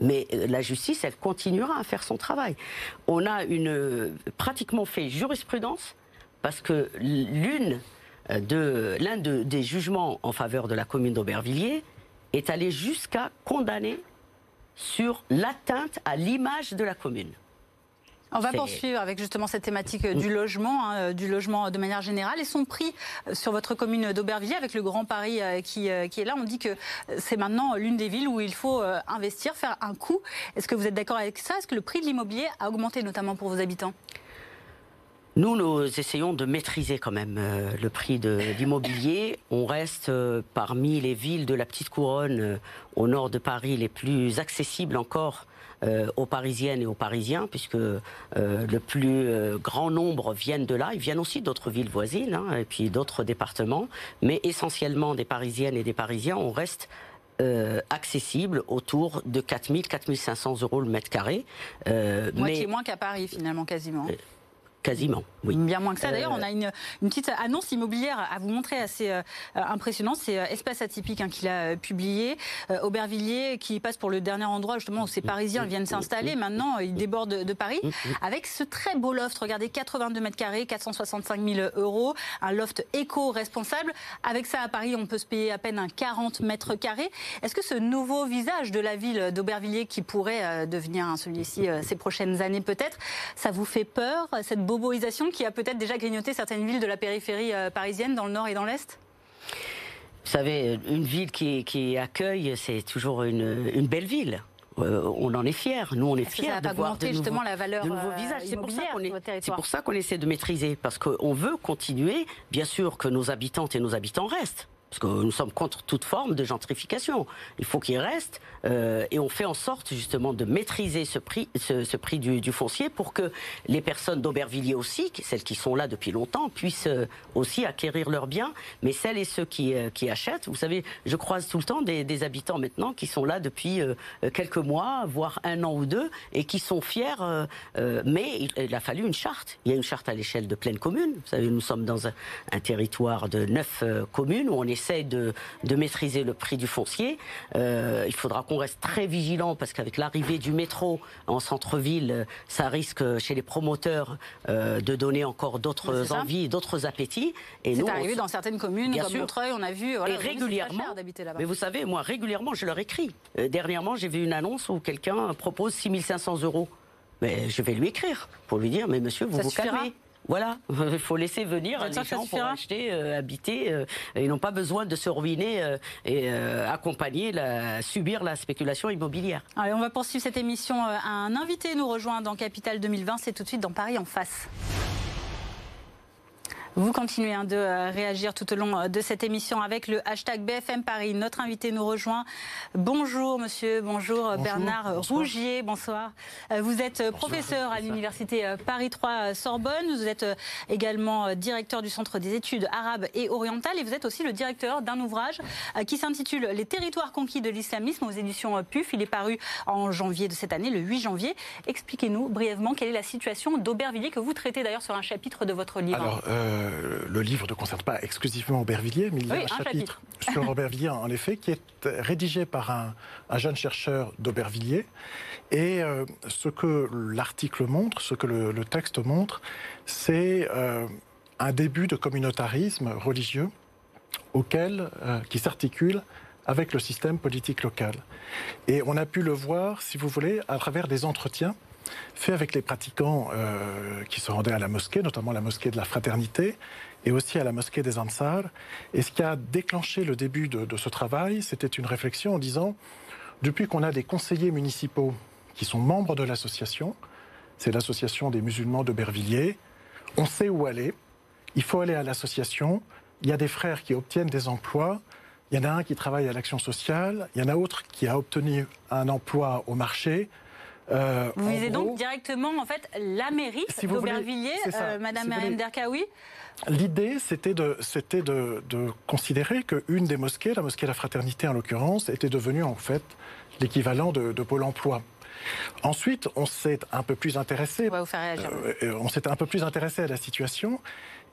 [SPEAKER 2] Mais euh, la justice, elle continuera à faire son travail. On a une, pratiquement fait jurisprudence parce que l'une de, l'un des jugements en faveur de la commune d'Aubervilliers est allé jusqu'à condamner sur l'atteinte à l'image de la commune.
[SPEAKER 1] On va poursuivre avec justement cette thématique euh, du logement, hein, euh, du logement de manière générale et son prix euh, sur votre commune d'Aubervilliers avec le Grand Paris qui, qui est là. On dit que c'est maintenant l'une des villes où il faut investir, faire un coût. Est-ce que vous êtes d'accord avec ça? Est-ce que le prix de l'immobilier a augmenté notamment pour vos habitants?
[SPEAKER 2] Nous, nous essayons de maîtriser quand même le prix de l'immobilier. On reste parmi les villes de la petite couronne au nord de Paris les plus accessibles encore euh, aux Parisiennes et aux Parisiens, puisque euh, le plus euh, grand nombre viennent de là. Ils viennent aussi d'autres villes voisines hein, et puis d'autres départements, mais essentiellement des Parisiennes et des Parisiens. On reste accessible autour de 4000, 4500 euros le mètre carré.
[SPEAKER 1] Euh, Moitié moins qu'à Paris finalement quasiment.
[SPEAKER 2] Quasiment, oui.
[SPEAKER 1] Bien moins que ça. D'ailleurs, on a une, petite annonce immobilière à vous montrer assez euh, impressionnante. C'est euh, Espace Atypique hein, qu'il a euh, publié. Aubervilliers qui passe pour le dernier endroit justement où ces Parisiens viennent s'installer. Maintenant, ils débordent de, Paris avec ce très beau loft. Regardez, 82 mètres carrés, 465 000 euros. Un loft éco-responsable. Avec ça, à Paris, on peut se payer à peine un 40 mètres carrés. Est-ce que ce nouveau visage de la ville d'Aubervilliers qui pourrait devenir celui-ci ces prochaines années peut-être, ça vous fait peur cette boboisation qui a peut-être déjà grignoté certaines villes de la périphérie euh, parisienne dans le nord et dans l'est?
[SPEAKER 2] Vous savez, une ville qui, accueille, c'est toujours une, belle ville. Euh, on en est fiers. Nous, on est, fiers de voir de
[SPEAKER 1] justement la valeur
[SPEAKER 2] de nouveaux euh, visages. C'est pour ça qu'on essaie de maîtriser, parce qu'on veut continuer. Bien sûr que nos habitantes et nos habitants restent parce que nous sommes contre toute forme de gentrification. Il faut qu'il reste, euh, et on fait en sorte justement de maîtriser ce prix, ce, prix du, foncier pour que les personnes d'Aubervilliers aussi, celles qui sont là depuis longtemps, puissent euh, aussi acquérir leurs biens. Mais celles et ceux qui, euh, qui achètent, vous savez, je croise tout le temps des, habitants maintenant qui sont là depuis quelques mois, voire un an ou deux, et qui sont fiers. mais il, a fallu une charte. Il y a une charte à l'échelle de pleine commune. Vous savez, nous sommes dans un, un territoire de neuf communes où on est essaie de, maîtriser le prix du foncier. Euh, il faudra qu'on reste très vigilant parce qu'avec l'arrivée du métro en centre-ville, ça risque chez les promoteurs euh, de donner encore d'autres envies, d'autres appétits.
[SPEAKER 1] Et c'est arrivé dans certaines communes comme Montreuil, on a vu.
[SPEAKER 2] et régulièrement. Mais vous savez, moi régulièrement, je leur écris. Euh, dernièrement, j'ai vu une annonce où quelqu'un propose 6500 euros. Mais je vais lui écrire pour lui dire, mais monsieur, vous vous calmez. Voilà, il faut laisser venir les gens pour acheter, euh, habiter. Euh, ils n'ont pas besoin de se ruiner euh, et accompagner, la, subir la spéculation immobilière.
[SPEAKER 1] Allez, on va poursuivre cette émission. Un invité nous rejoint dans Capital 2020. C'est tout de suite dans Paris en face. Vous continuez hein, de euh, réagir tout au long euh, de cette émission avec le hashtag BFM Paris. Notre invité nous rejoint. Bonjour monsieur, bonjour, Bernard Rougier, bonsoir. Euh, vous êtes professeur à l'université Paris 3 Sorbonne. Vous êtes également directeur du Centre des études arabes et orientales et vous êtes aussi le directeur d'un ouvrage qui s'intitule Les territoires conquis de l'islamisme aux éditions PUF. Il est paru en janvier de cette année, le 8 janvier. Expliquez-nous brièvement quelle est la situation d'Aubervilliers que vous traitez d'ailleurs sur un chapitre de votre livre.
[SPEAKER 7] Euh, le livre ne concerne pas exclusivement Aubervilliers, mais il y a un, chapitre, sur Aubervilliers, en effet, qui est rédigé par un, jeune chercheur d'Aubervilliers. Et euh, ce que l'article montre, ce que le, texte montre, c'est euh, un début de communautarisme religieux auquel, qui s'articule avec le système politique local. Et on a pu le voir, si vous voulez, à travers des entretiens fait avec les pratiquants euh, qui se rendaient à la mosquée, notamment la mosquée de la Fraternité, et aussi à la mosquée des Ansar. Et ce qui a déclenché le début de, ce travail, c'était une réflexion en disant, depuis qu'on a des conseillers municipaux qui sont membres de l'association, c'est l'association des musulmans d'Aubervilliers. On sait où aller. Il faut aller à l'association. Il y a des frères qui obtiennent des emplois. Il y en a un qui travaille à l'action sociale. Il y en a autre qui a obtenu un emploi au marché.
[SPEAKER 1] Euh, vous visez donc directement en fait la mairie d'Aubervilliers, euh, Madame si Derkaoui
[SPEAKER 7] L'idée, c'était de, c'était de, considérer qu'une des mosquées, la mosquée de la Fraternité en l'occurrence, était devenue en fait l'équivalent de, Pôle Emploi. Ensuite, on s'est un peu plus intéressé.
[SPEAKER 1] On,
[SPEAKER 7] euh, on s'est un peu plus intéressé à la situation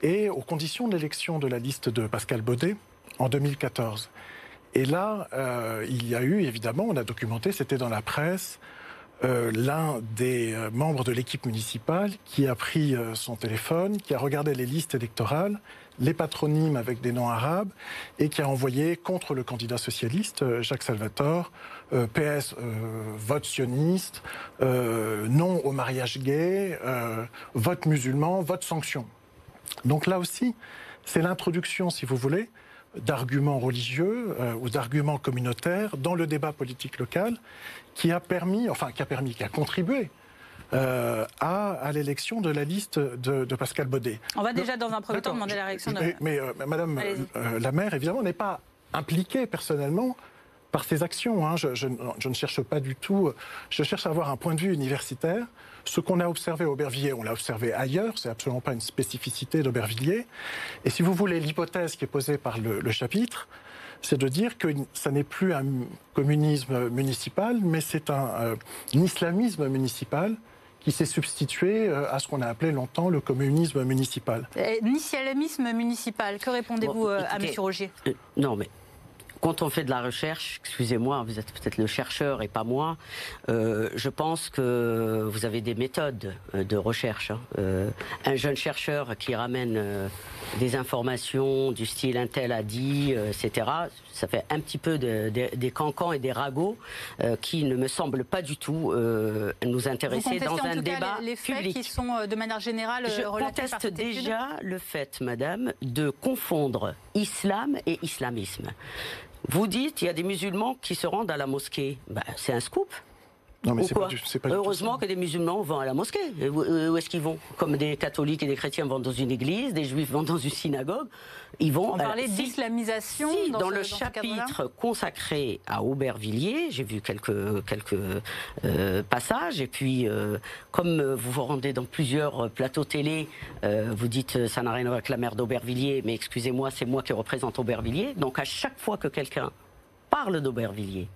[SPEAKER 7] et aux conditions de l'élection de la liste de Pascal Baudet en 2014. Et là, euh, il y a eu, évidemment, on a documenté, c'était dans la presse, euh, l'un des euh, membres de l'équipe municipale qui a pris son téléphone, qui a regardé les listes électorales, les patronymes avec des noms arabes, et qui a envoyé contre le candidat socialiste, Jacques Salvatore, PS, vote sioniste, non au mariage gay, vote musulman, vote sanction. Donc là aussi, c'est l'introduction, si vous voulez, d'arguments religieux euh, ou d'arguments communautaires dans le débat politique local qui a permis, enfin qui a permis, qui a contribué euh, à, l'élection de la liste de, Pascal Baudet.
[SPEAKER 1] On va déjà dans un premier temps demander la réaction de...
[SPEAKER 7] Mais, euh, Madame la maire, évidemment, n'est pas impliquée personnellement par ses actions. Hein. Je, ne cherche pas du tout, je cherche à avoir un point de vue universitaire. Ce qu'on a observé à Aubervilliers, on l'a observé ailleurs, c'est absolument pas une spécificité d'Aubervilliers. Et si vous voulez, l'hypothèse qui est posée par le, chapitre, c'est de dire que ça n'est plus un communisme municipal, mais c'est un, euh, islamisme municipal qui s'est substitué euh, à ce qu'on a appelé longtemps le communisme municipal.
[SPEAKER 1] islamisme municipal, que répondez-vous euh, à M. Roger?
[SPEAKER 2] Non, mais quand on fait de la recherche, excusez-moi, vous êtes peut-être le chercheur et pas moi, euh, je pense que vous avez des méthodes euh, de recherche. Hein. Euh, un jeune chercheur qui ramène des informations du style un tel a dit, etc., ça fait un petit peu des cancans et des ragots qui ne me semblent pas du tout nous intéresser dans un débat
[SPEAKER 1] les, les faits
[SPEAKER 2] public.
[SPEAKER 1] qui sont de manière générale
[SPEAKER 2] Je conteste déjà le fait, madame, de confondre islam et islamisme. Vous dites, il y a des musulmans qui se rendent à la mosquée. Ben, c'est un scoop.
[SPEAKER 7] Non, mais
[SPEAKER 2] pas,
[SPEAKER 7] pas
[SPEAKER 2] Heureusement que des musulmans vont à la mosquée. Où, est-ce qu'ils vont? Comme des catholiques et des chrétiens vont dans une église, des juifs vont dans une synagogue. Ils vont.
[SPEAKER 1] On parlait d'islamisation.
[SPEAKER 2] dans, le chapitre consacré à Aubervilliers, j'ai vu quelques quelques euh, passages. Et puis, euh, comme vous vous rendez dans plusieurs plateaux télé, euh, vous dites ça n'a rien à voir avec la mère d'Aubervilliers, mais excusez-moi, c'est moi qui représente Aubervilliers. Donc à chaque fois que quelqu'un parle d'Aubervilliers,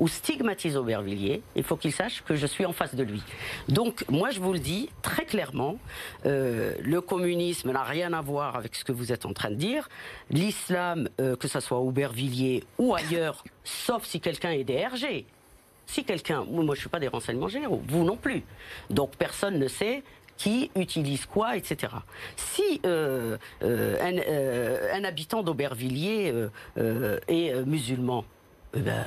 [SPEAKER 2] ou stigmatise Aubervilliers, il faut qu'il sache que je suis en face de lui. Donc, moi, je vous le dis très clairement, euh, le communisme n'a rien à voir avec ce que vous êtes en train de dire. L'islam, euh, que ce soit Aubervilliers ou ailleurs, sauf si quelqu'un est DRG. Si quelqu'un, moi je suis pas des renseignements généraux, vous non plus. Donc personne ne sait qui utilise quoi, etc. Si euh, un, habitant d'Aubervilliers est musulman, eh ben,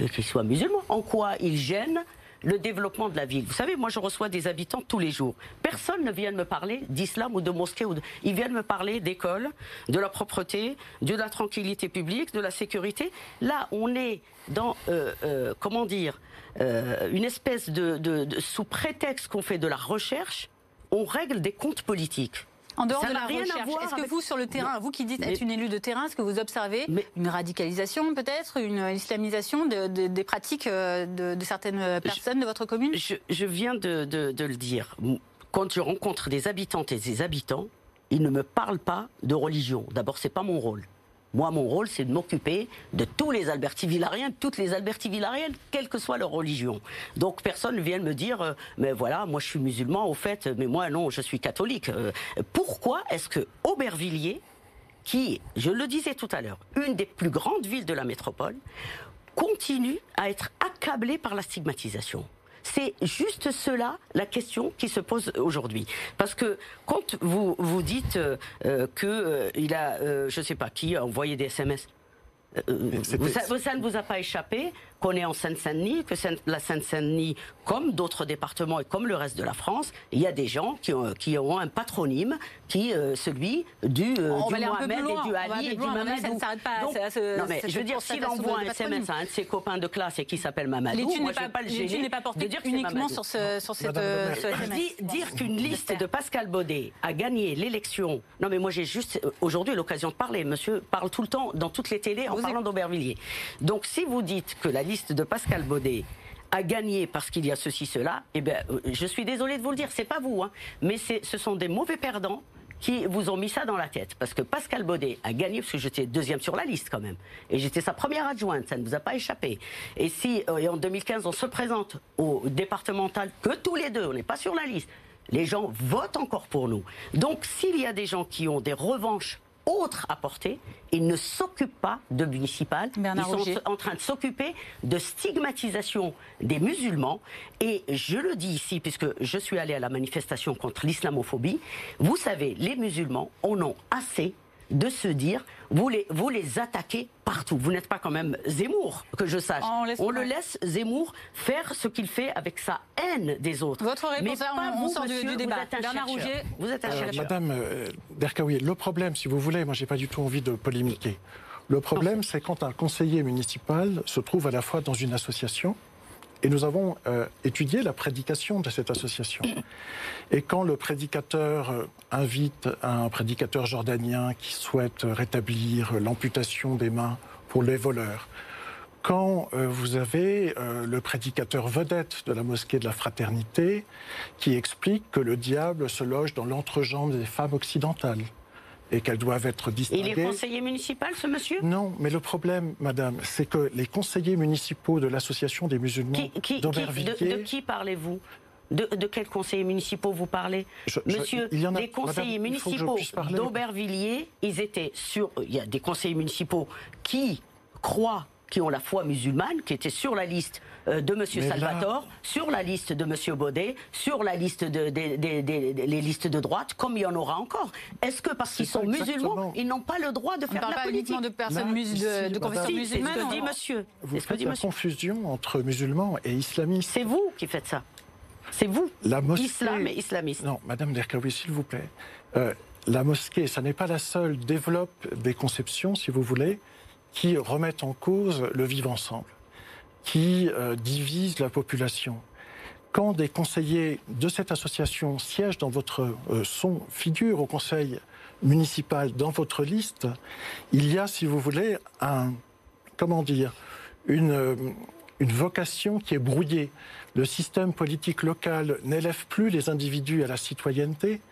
[SPEAKER 2] euh, qu'ils soient musulmans. En quoi ils gênent le développement de la ville? Vous savez, moi je reçois des habitants tous les jours. Personne ne vient me parler d'islam ou de mosquée. Ou Ils viennent me parler d'école, de la propreté, de la tranquillité publique, de la sécurité. Là, on est dans, euh, euh, comment dire, une espèce de sous prétexte qu'on fait de la recherche, on règle des comptes politiques.
[SPEAKER 1] En dehors de la recherche, est-ce que vous, sur le terrain, vous qui dites être une élue de terrain, est-ce que vous observez une radicalisation peut-être, une islamisation des pratiques euh, de, certaines personnes de votre commune?
[SPEAKER 2] Je, viens de, de le dire. Quand je rencontre des habitantes et des habitants, ils ne me parlent pas de religion. D'abord, c'est pas mon rôle. Moi, mon rôle, c'est de m'occuper de tous les Alberti-Villariens, toutes les Alberti-Villariennes, quelle que soit leur religion. Donc, personne ne vient me dire, euh, mais voilà, moi je suis musulman, au fait, mais moi non, je suis catholique. Euh, pourquoi est-ce que Aubervilliers, qui, je le disais tout à l'heure, une des plus grandes villes de la métropole, continue à être accablée par la stigmatisation? C'est juste cela la question qui se pose aujourd'hui. Parce que quand vous vous dites euh, euh, que euh, il a, je sais pas qui, a envoyé des SMS. ça, ne vous a pas échappé qu'on est en Seine-Saint-Denis, que la Seine-Saint-Denis, comme d'autres départements et comme le reste de la France, il y a des gens qui ont, qui ont un patronyme qui euh, celui du, euh, du Mohamed et du Ali et du Mamadou. Ça pas Donc, non mais je veux dire, s'il envoie un SMS à un de ses copains de classe et qui s'appelle Mamadou, moi je vais pas le gêner
[SPEAKER 1] n'est pas porté dire uniquement sur, ce, sur cette, euh,
[SPEAKER 2] Dire qu'une liste de Pascal Baudet a gagné l'élection. Non mais moi j'ai juste aujourd'hui l'occasion de parler. Monsieur parle tout le temps dans toutes les télés en parlant d'Aubervilliers. Donc si vous dites que la liste de Pascal Baudet a gagné parce qu'il y a ceci, cela, eh bien, je suis désolé de vous le dire, c'est pas vous, hein, mais ce sont des mauvais perdants qui vous ont mis ça dans la tête. Parce que Pascal Baudet a gagné, parce que j'étais deuxième sur la liste quand même. Et j'étais sa première adjointe, ça ne vous a pas échappé. Et si euh, en 2015 on se présente au départemental, que tous les deux, on n'est pas sur la liste, les gens votent encore pour nous. Donc s'il y a des gens qui ont des revanches autre à porter. Ils ne s'occupent pas de municipal. ils sont en train de s'occuper de stigmatisation des musulmans. Et je le dis ici, puisque je suis allé à la manifestation contre l'islamophobie. Vous savez, les musulmans en ont assez de se dire vous les, vous les attaquez partout. Vous n'êtes pas quand même Zemmour, que je sache. On, le laisse Zemmour faire ce qu'il fait avec sa haine des autres.
[SPEAKER 1] Votre réponse,
[SPEAKER 2] Mais
[SPEAKER 1] on, sort du, débat. Bernard Rouget.
[SPEAKER 2] Vous êtes un euh,
[SPEAKER 7] Madame euh, Derkaoui, le problème, si vous voulez, moi j'ai pas du tout envie de polémiquer. Le problème, c'est quand un conseiller municipal se trouve à la fois dans une association et nous avons euh, étudié la prédication de cette association. Et quand le prédicateur euh, invite un prédicateur jordanien qui souhaite rétablir l'amputation des mains pour les voleurs, quand euh, vous avez le prédicateur vedette de la mosquée de la fraternité qui explique que le diable se loge dans l'entrejambe des femmes occidentales, et qu'elles doivent être distinguées.
[SPEAKER 2] Il est conseiller municipal, ce monsieur?
[SPEAKER 7] Non, mais le problème, madame, c'est que les conseillers municipaux de l'Association des musulmans
[SPEAKER 2] qui, de, qui parlez-vous? De, quels conseillers municipaux vous parlez? Monsieur, il y les conseillers municipaux d'Aubervilliers, ils étaient sur. Il y a des conseillers municipaux qui croient qui ont la foi musulmane, qui étaient sur la liste euh, de M. Salvatore, sur la liste de M. Baudet, sur la liste de, les listes de droite, comme il y en aura encore. Est-ce que parce qu'ils sont musulmans, ils n'ont pas le droit de faire
[SPEAKER 1] On
[SPEAKER 2] la
[SPEAKER 1] pas uniquement de personnes de, de confession musulmane.
[SPEAKER 2] C'est ce que dit monsieur.
[SPEAKER 7] Vous
[SPEAKER 2] faites
[SPEAKER 7] la confusion entre musulmans et islamistes.
[SPEAKER 2] C'est vous qui faites ça. C'est vous.
[SPEAKER 7] La mosquée...
[SPEAKER 2] Islam et islamiste.
[SPEAKER 7] Non, Madame Derkaoui, s'il vous plaît. Euh, la mosquée, ça n'est pas la seule, développe des conceptions, si vous voulez, qui remettent en cause le vivre ensemble, qui euh, divisent la population. Quand des conseillers de cette association siègent dans votre euh, son, au conseil municipal dans votre liste, il y a, si vous voulez, un, comment dire, une, euh, une vocation qui est brouillée. Le système politique local n'élève plus les individus à la citoyenneté,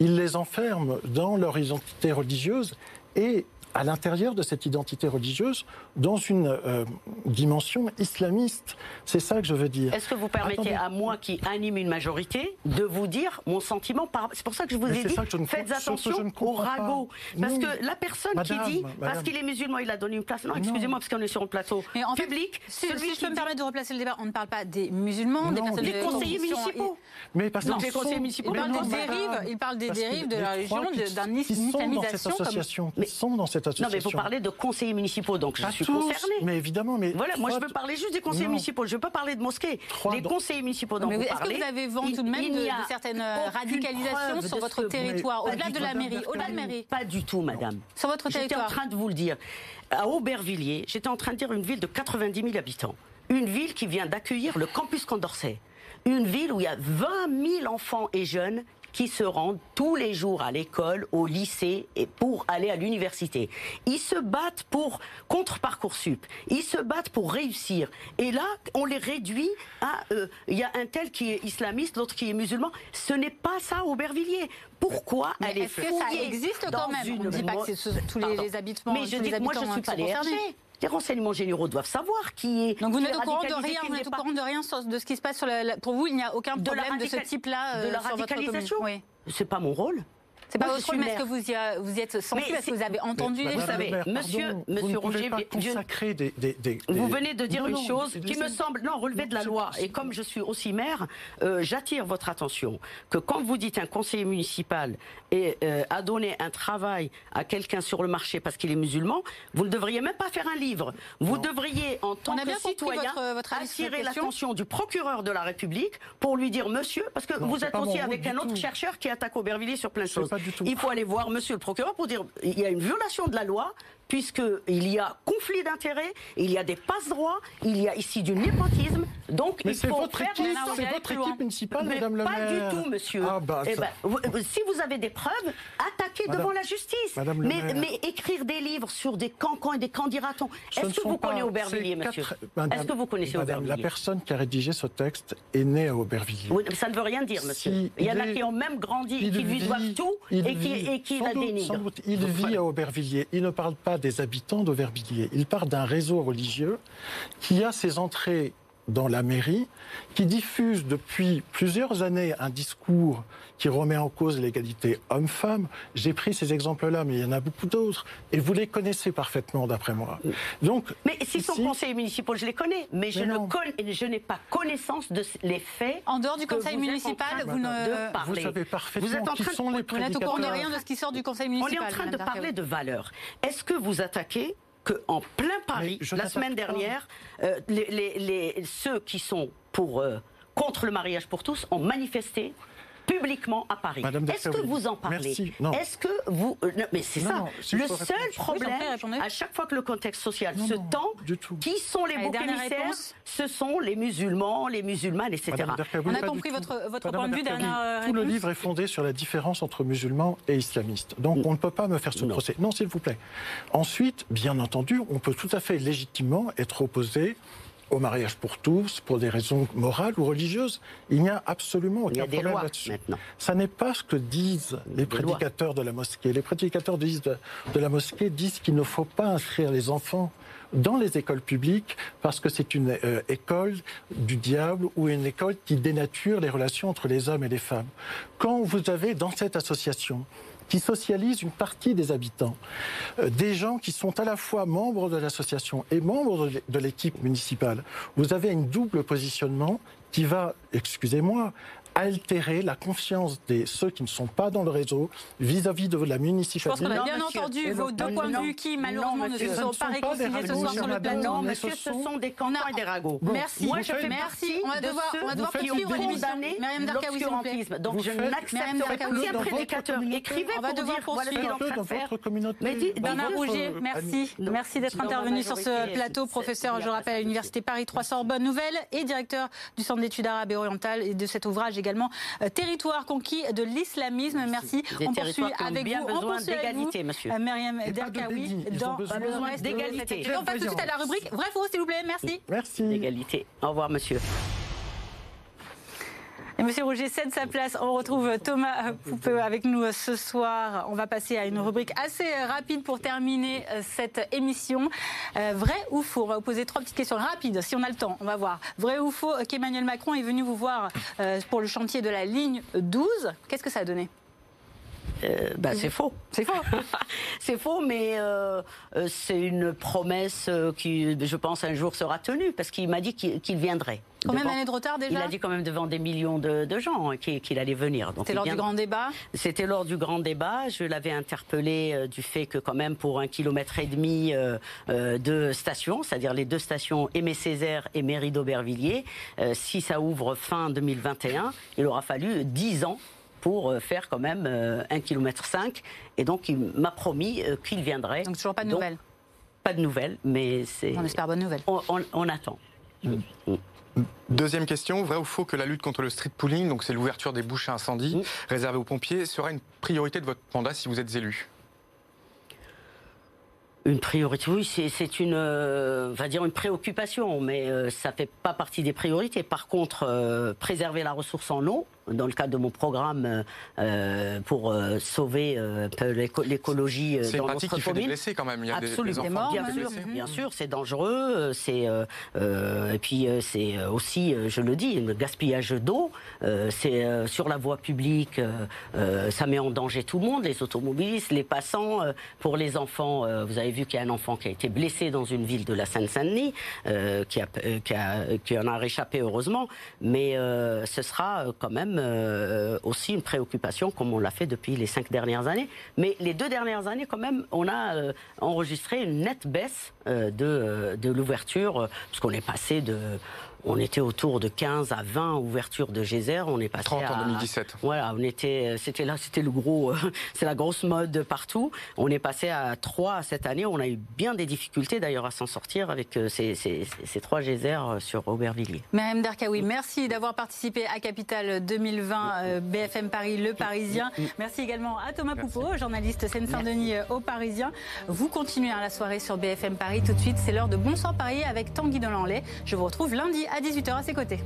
[SPEAKER 7] il les enferme dans leur identité religieuse et à l'intérieur de cette identité religieuse dans une euh, dimension islamiste. C'est ça que je veux dire.
[SPEAKER 2] Est-ce que vous permettez à moi qui anime une majorité de vous dire mon sentiment par... C'est pour ça que je vous ai dit, faites attention au ragot. Parce que la personne qui dit, parce qu'il est musulman, il a donné une place. Non, excusez-moi, parce qu'on est sur un plateau Mais en public.
[SPEAKER 1] si, celui je peux me permettre de replacer le débat, on ne parle pas des musulmans, des personnes
[SPEAKER 2] des conseillers municipaux.
[SPEAKER 7] Mais parce
[SPEAKER 1] que les conseillers municipaux, il parle des dérives, il parle des dérives de la religion, d'un islamisation.
[SPEAKER 7] Ils sont dans cette non,
[SPEAKER 2] mais vous parlez de conseillers municipaux, donc je suis concernée.
[SPEAKER 7] Mais évidemment, mais.
[SPEAKER 2] Voilà, moi je veux parler juste des conseillers municipaux, je ne veux pas parler de mosquées. les conseillers municipaux dont vous parlez.
[SPEAKER 1] Est-ce que vous avez vent tout de même de, certaines radicalisations sur votre territoire, au-delà de la mairie Au-delà de la mairie
[SPEAKER 2] Pas du tout, madame.
[SPEAKER 1] Sur votre territoire
[SPEAKER 2] J'étais en train de vous le dire. À Aubervilliers, j'étais en train de dire une ville de 90 000 habitants. Une ville qui vient d'accueillir le campus Condorcet une ville où il y a 20 000 enfants et jeunes qui se rendent tous les jours à l'école, au lycée et pour aller à l'université. Ils se battent pour contre parcoursup. Ils se battent pour réussir. Et là, on les réduit à euh, il y a un tel qui est islamiste, l'autre qui est musulman. Ce n'est pas ça Aubervilliers. Pourquoi
[SPEAKER 1] Mais elle est, est que ça existe quand même? On ne dit pas que c'est tous les, les, habitements.
[SPEAKER 2] Mais je dis, moi je ne suis pas les les renseignements généraux doivent savoir qui est.
[SPEAKER 1] Donc vous n'êtes au courant de rien, vous n'êtes au courant de rien de ce qui se passe sur la, Pour vous, il n'y a aucun problème de, ce type-là
[SPEAKER 2] de la euh, radicalisation. Oui. C'est pas mon rôle.
[SPEAKER 1] C'est pas votre est-ce que vous y, vous êtes sensible, est-ce que vous avez entendu
[SPEAKER 2] Vous savez, monsieur, monsieur Rouget, vous venez de dire une chose qui me semble, non, relever de la loi. Et comme je suis aussi maire, euh, j'attire votre attention que quand vous dites un conseiller municipal et, euh, a donné un travail à quelqu'un sur le marché parce qu'il est musulman, vous ne devriez même pas faire un livre. Vous devriez, en tant que citoyen, attirer l'attention du procureur de la République pour lui dire, monsieur, parce que vous êtes aussi avec un autre chercheur qui attaque Aubervilliers sur plein de choses. Il faut aller voir monsieur le procureur pour dire il y a une violation de la loi puisqu'il y a conflit d'intérêts, il y a des passe-droits, il y a ici du népotisme. Donc
[SPEAKER 7] mais
[SPEAKER 2] il
[SPEAKER 7] faut votre faire équipe, C'est votre équipe municipale, Madame le
[SPEAKER 2] maire. Pas du tout, monsieur. Ah, bah, eh ben, si vous avez des preuves, attaquez devant la justice. mais, mais, écrire des livres sur des cancans et des candidatons. Est-ce que vous connaissez Aubervilliers, monsieur Est-ce que vous connaissez Aubervilliers
[SPEAKER 7] La personne qui a rédigé ce texte est née à Aubervilliers.
[SPEAKER 2] Oui, ça ne veut rien dire, monsieur. il y en a qui ont même grandi, qui lui doivent tout et qui, et qui la dénigrent.
[SPEAKER 7] Il vit à Aubervilliers. Il ne parle pas des habitants d'Auvervilliers. Il part d'un réseau religieux qui a ses entrées dans la mairie, qui diffuse depuis plusieurs années un discours qui remet en cause l'égalité homme-femme. J'ai pris ces exemples-là, mais il y en a beaucoup d'autres, et vous les connaissez parfaitement, d'après moi.
[SPEAKER 2] Donc, mais s'ils sont conseillers municipaux, je les connais, mais, je, ne je n'ai pas connaissance de les faits.
[SPEAKER 1] En dehors du conseil municipal, vous ne
[SPEAKER 7] vous savez parfaitement vous êtes en train qui sont les prédicateurs.
[SPEAKER 1] Vous n'êtes au rien de ce qui sort du conseil municipal.
[SPEAKER 2] On est en train de parler de valeurs. Est-ce que vous attaquez qu'en plein Paris, la semaine dernière, euh, les, ceux qui sont pour, euh, contre le mariage pour tous ont manifesté publiquement à Paris. Est-ce que vous en parlez Est-ce que vous... Euh, mais c'est ça. le seul problème, à chaque fois que le contexte social se tend, qui sont les boucs émissaires Ce sont les musulmans, les musulmanes, etc.
[SPEAKER 1] On a compris votre, votre point de vue, dernière
[SPEAKER 7] Tout le livre est fondé sur la différence entre musulmans et islamistes. Donc on ne peut pas me faire ce procès. Non, s'il vous plaît. Ensuite, bien entendu, on peut tout à fait légitimement être opposé au mariage pour tous, pour des raisons morales ou religieuses. Il n'y a absolument aucun problème là-dessus. Ça n'est pas ce que disent les prédicateurs de la mosquée. Les prédicateurs de, de la mosquée disent qu'il ne faut pas inscrire les enfants dans les écoles publiques parce que c'est une euh, école du diable ou une école qui dénature les relations entre les hommes et les femmes. Quand vous avez dans cette association qui socialise une partie des habitants, euh, des gens qui sont à la fois membres de l'association et membres de l'équipe municipale. Vous avez un double positionnement qui va, excusez-moi, altérer la confiance de ceux qui ne sont pas dans le réseau vis-à-vis de la municipalité.
[SPEAKER 1] Je pense qu'on a bien entendu vos deux points de vue qui, malheureusement, ne se sont pas réconciliés ce soir sur le plateau.
[SPEAKER 2] Non, monsieur, ce sont des cantons et des ragots.
[SPEAKER 1] Merci. Moi, je fais merci. On va devoir, on va devoir poursuivre l'émission.
[SPEAKER 2] Plaît. Donc, je n'accepterai pas. Si un prédicateur écrivait
[SPEAKER 1] on va devoir poursuivre. Bernard Rouget, merci. Merci d'être intervenu sur ce plateau. Professeur, je rappelle, à l'Université Paris 3 Sorbonne Nouvelle et directeur du Centre d'études arabes et orientales et de cet ouvrage également euh, Territoire conquis de l'islamisme. Merci.
[SPEAKER 2] on poursuit avec bien vous. Besoin d'égalité, monsieur.
[SPEAKER 1] Euh, Myriam Derkaoui, dans besoin d'égalité. On passe tout de suite à la rubrique Vrai faux, s'il vous plaît. Merci.
[SPEAKER 7] Merci.
[SPEAKER 2] D'égalité. Au revoir, monsieur.
[SPEAKER 1] Monsieur Rouget cède sa place. On retrouve Thomas Poupeux avec nous ce soir. On va passer à une rubrique assez rapide pour terminer euh, cette émission. Euh, vrai ou faux? On va vous poser trois petites questions rapides, si on a le temps. On va voir. Vrai ou faux qu'Emmanuel Macron est venu vous voir euh, pour le chantier de la ligne 12 Qu'est-ce que ça a donné?
[SPEAKER 2] Euh, bah, c'est faux.
[SPEAKER 1] C'est faux.
[SPEAKER 2] c'est faux, mais euh, euh, c'est une promesse qui, je pense, un jour sera tenue, parce qu'il m'a dit qu'il viendrait.
[SPEAKER 1] Combien d'années de retard déjà
[SPEAKER 2] Il a dit quand même devant des millions de, gens hein, qu'il allait venir.
[SPEAKER 1] C'était lors du grand débat
[SPEAKER 2] C'était lors du grand débat. Je l'avais interpellé du fait que quand même pour un kilomètre et demi de stations, c'est-à-dire les deux stations Aimé Césaire et Mairie d'Aubervilliers, si ça ouvre fin 2021, il aura fallu 10 ans pour euh, faire quand même euh, un kilomètre 5. Et donc, il m'a promis euh, qu'il viendrait.
[SPEAKER 1] Donc, toujours pas de nouvelles
[SPEAKER 2] Pas de nouvelles, mais c'est.
[SPEAKER 1] On espère bonne nouvelle.
[SPEAKER 2] On, attend. Mm.
[SPEAKER 3] Mm. Deuxième question, vrai ou faux que la lutte contre le street pooling, donc c'est l'ouverture des bouches à incendie mm. réservées aux pompiers, sera une priorité de votre mandat si vous êtes élu?
[SPEAKER 2] Une priorité, oui, c'est une, va dire une préoccupation, mais ça ça fait pas partie des priorités. Par contre, préserver la ressource en eau, dans le cadre de mon programme pour sauver l'écologie
[SPEAKER 3] dans notre commune. C'est des blessés quand même. Il y a Absolument. Des, enfants
[SPEAKER 2] bien, sûr, bien sûr, c'est dangereux. C'est et puis c'est aussi, je le dis, le gaspillage d'eau. c'est sur la voie publique, ça met en danger tout le monde, les automobilistes, les passants. pour les enfants, vous avez vu qu'il y a un enfant qui a été blessé dans une ville de la Seine-Saint-Denis, qui, a, qui, a, qui en a réchappé heureusement, mais euh, ce sera euh, quand même euh, aussi une préoccupation comme on l'a fait depuis les cinq dernières années. Mais les deux dernières années, quand même, on a enregistré une nette baisse de, de l'ouverture, parce qu'on est passé de on était autour de 15 à 20 ouvertures de geyser. On est passé
[SPEAKER 3] 30 en 2017.
[SPEAKER 2] Voilà, on était, c'était là, c'était le gros, c'est la grosse mode partout. On est passé à 3 cette année. On a eu bien des difficultés d'ailleurs à s'en sortir avec euh, ces, ces, ces trois geysers euh, sur Aubervilliers.
[SPEAKER 1] Madame Darkaoui, merci d'avoir participé à Capital 2020 euh, BFM Paris, Le Parisien. Merci également à Thomas Poupeau, journaliste Seine-Saint-Denis au Parisien. Vous continuez à la soirée sur BFM Paris. Tout de suite, c'est l'heure de Bonsoir Paris avec Tanguy Delanlay. Je vous retrouve lundi à 18h à ses côtés.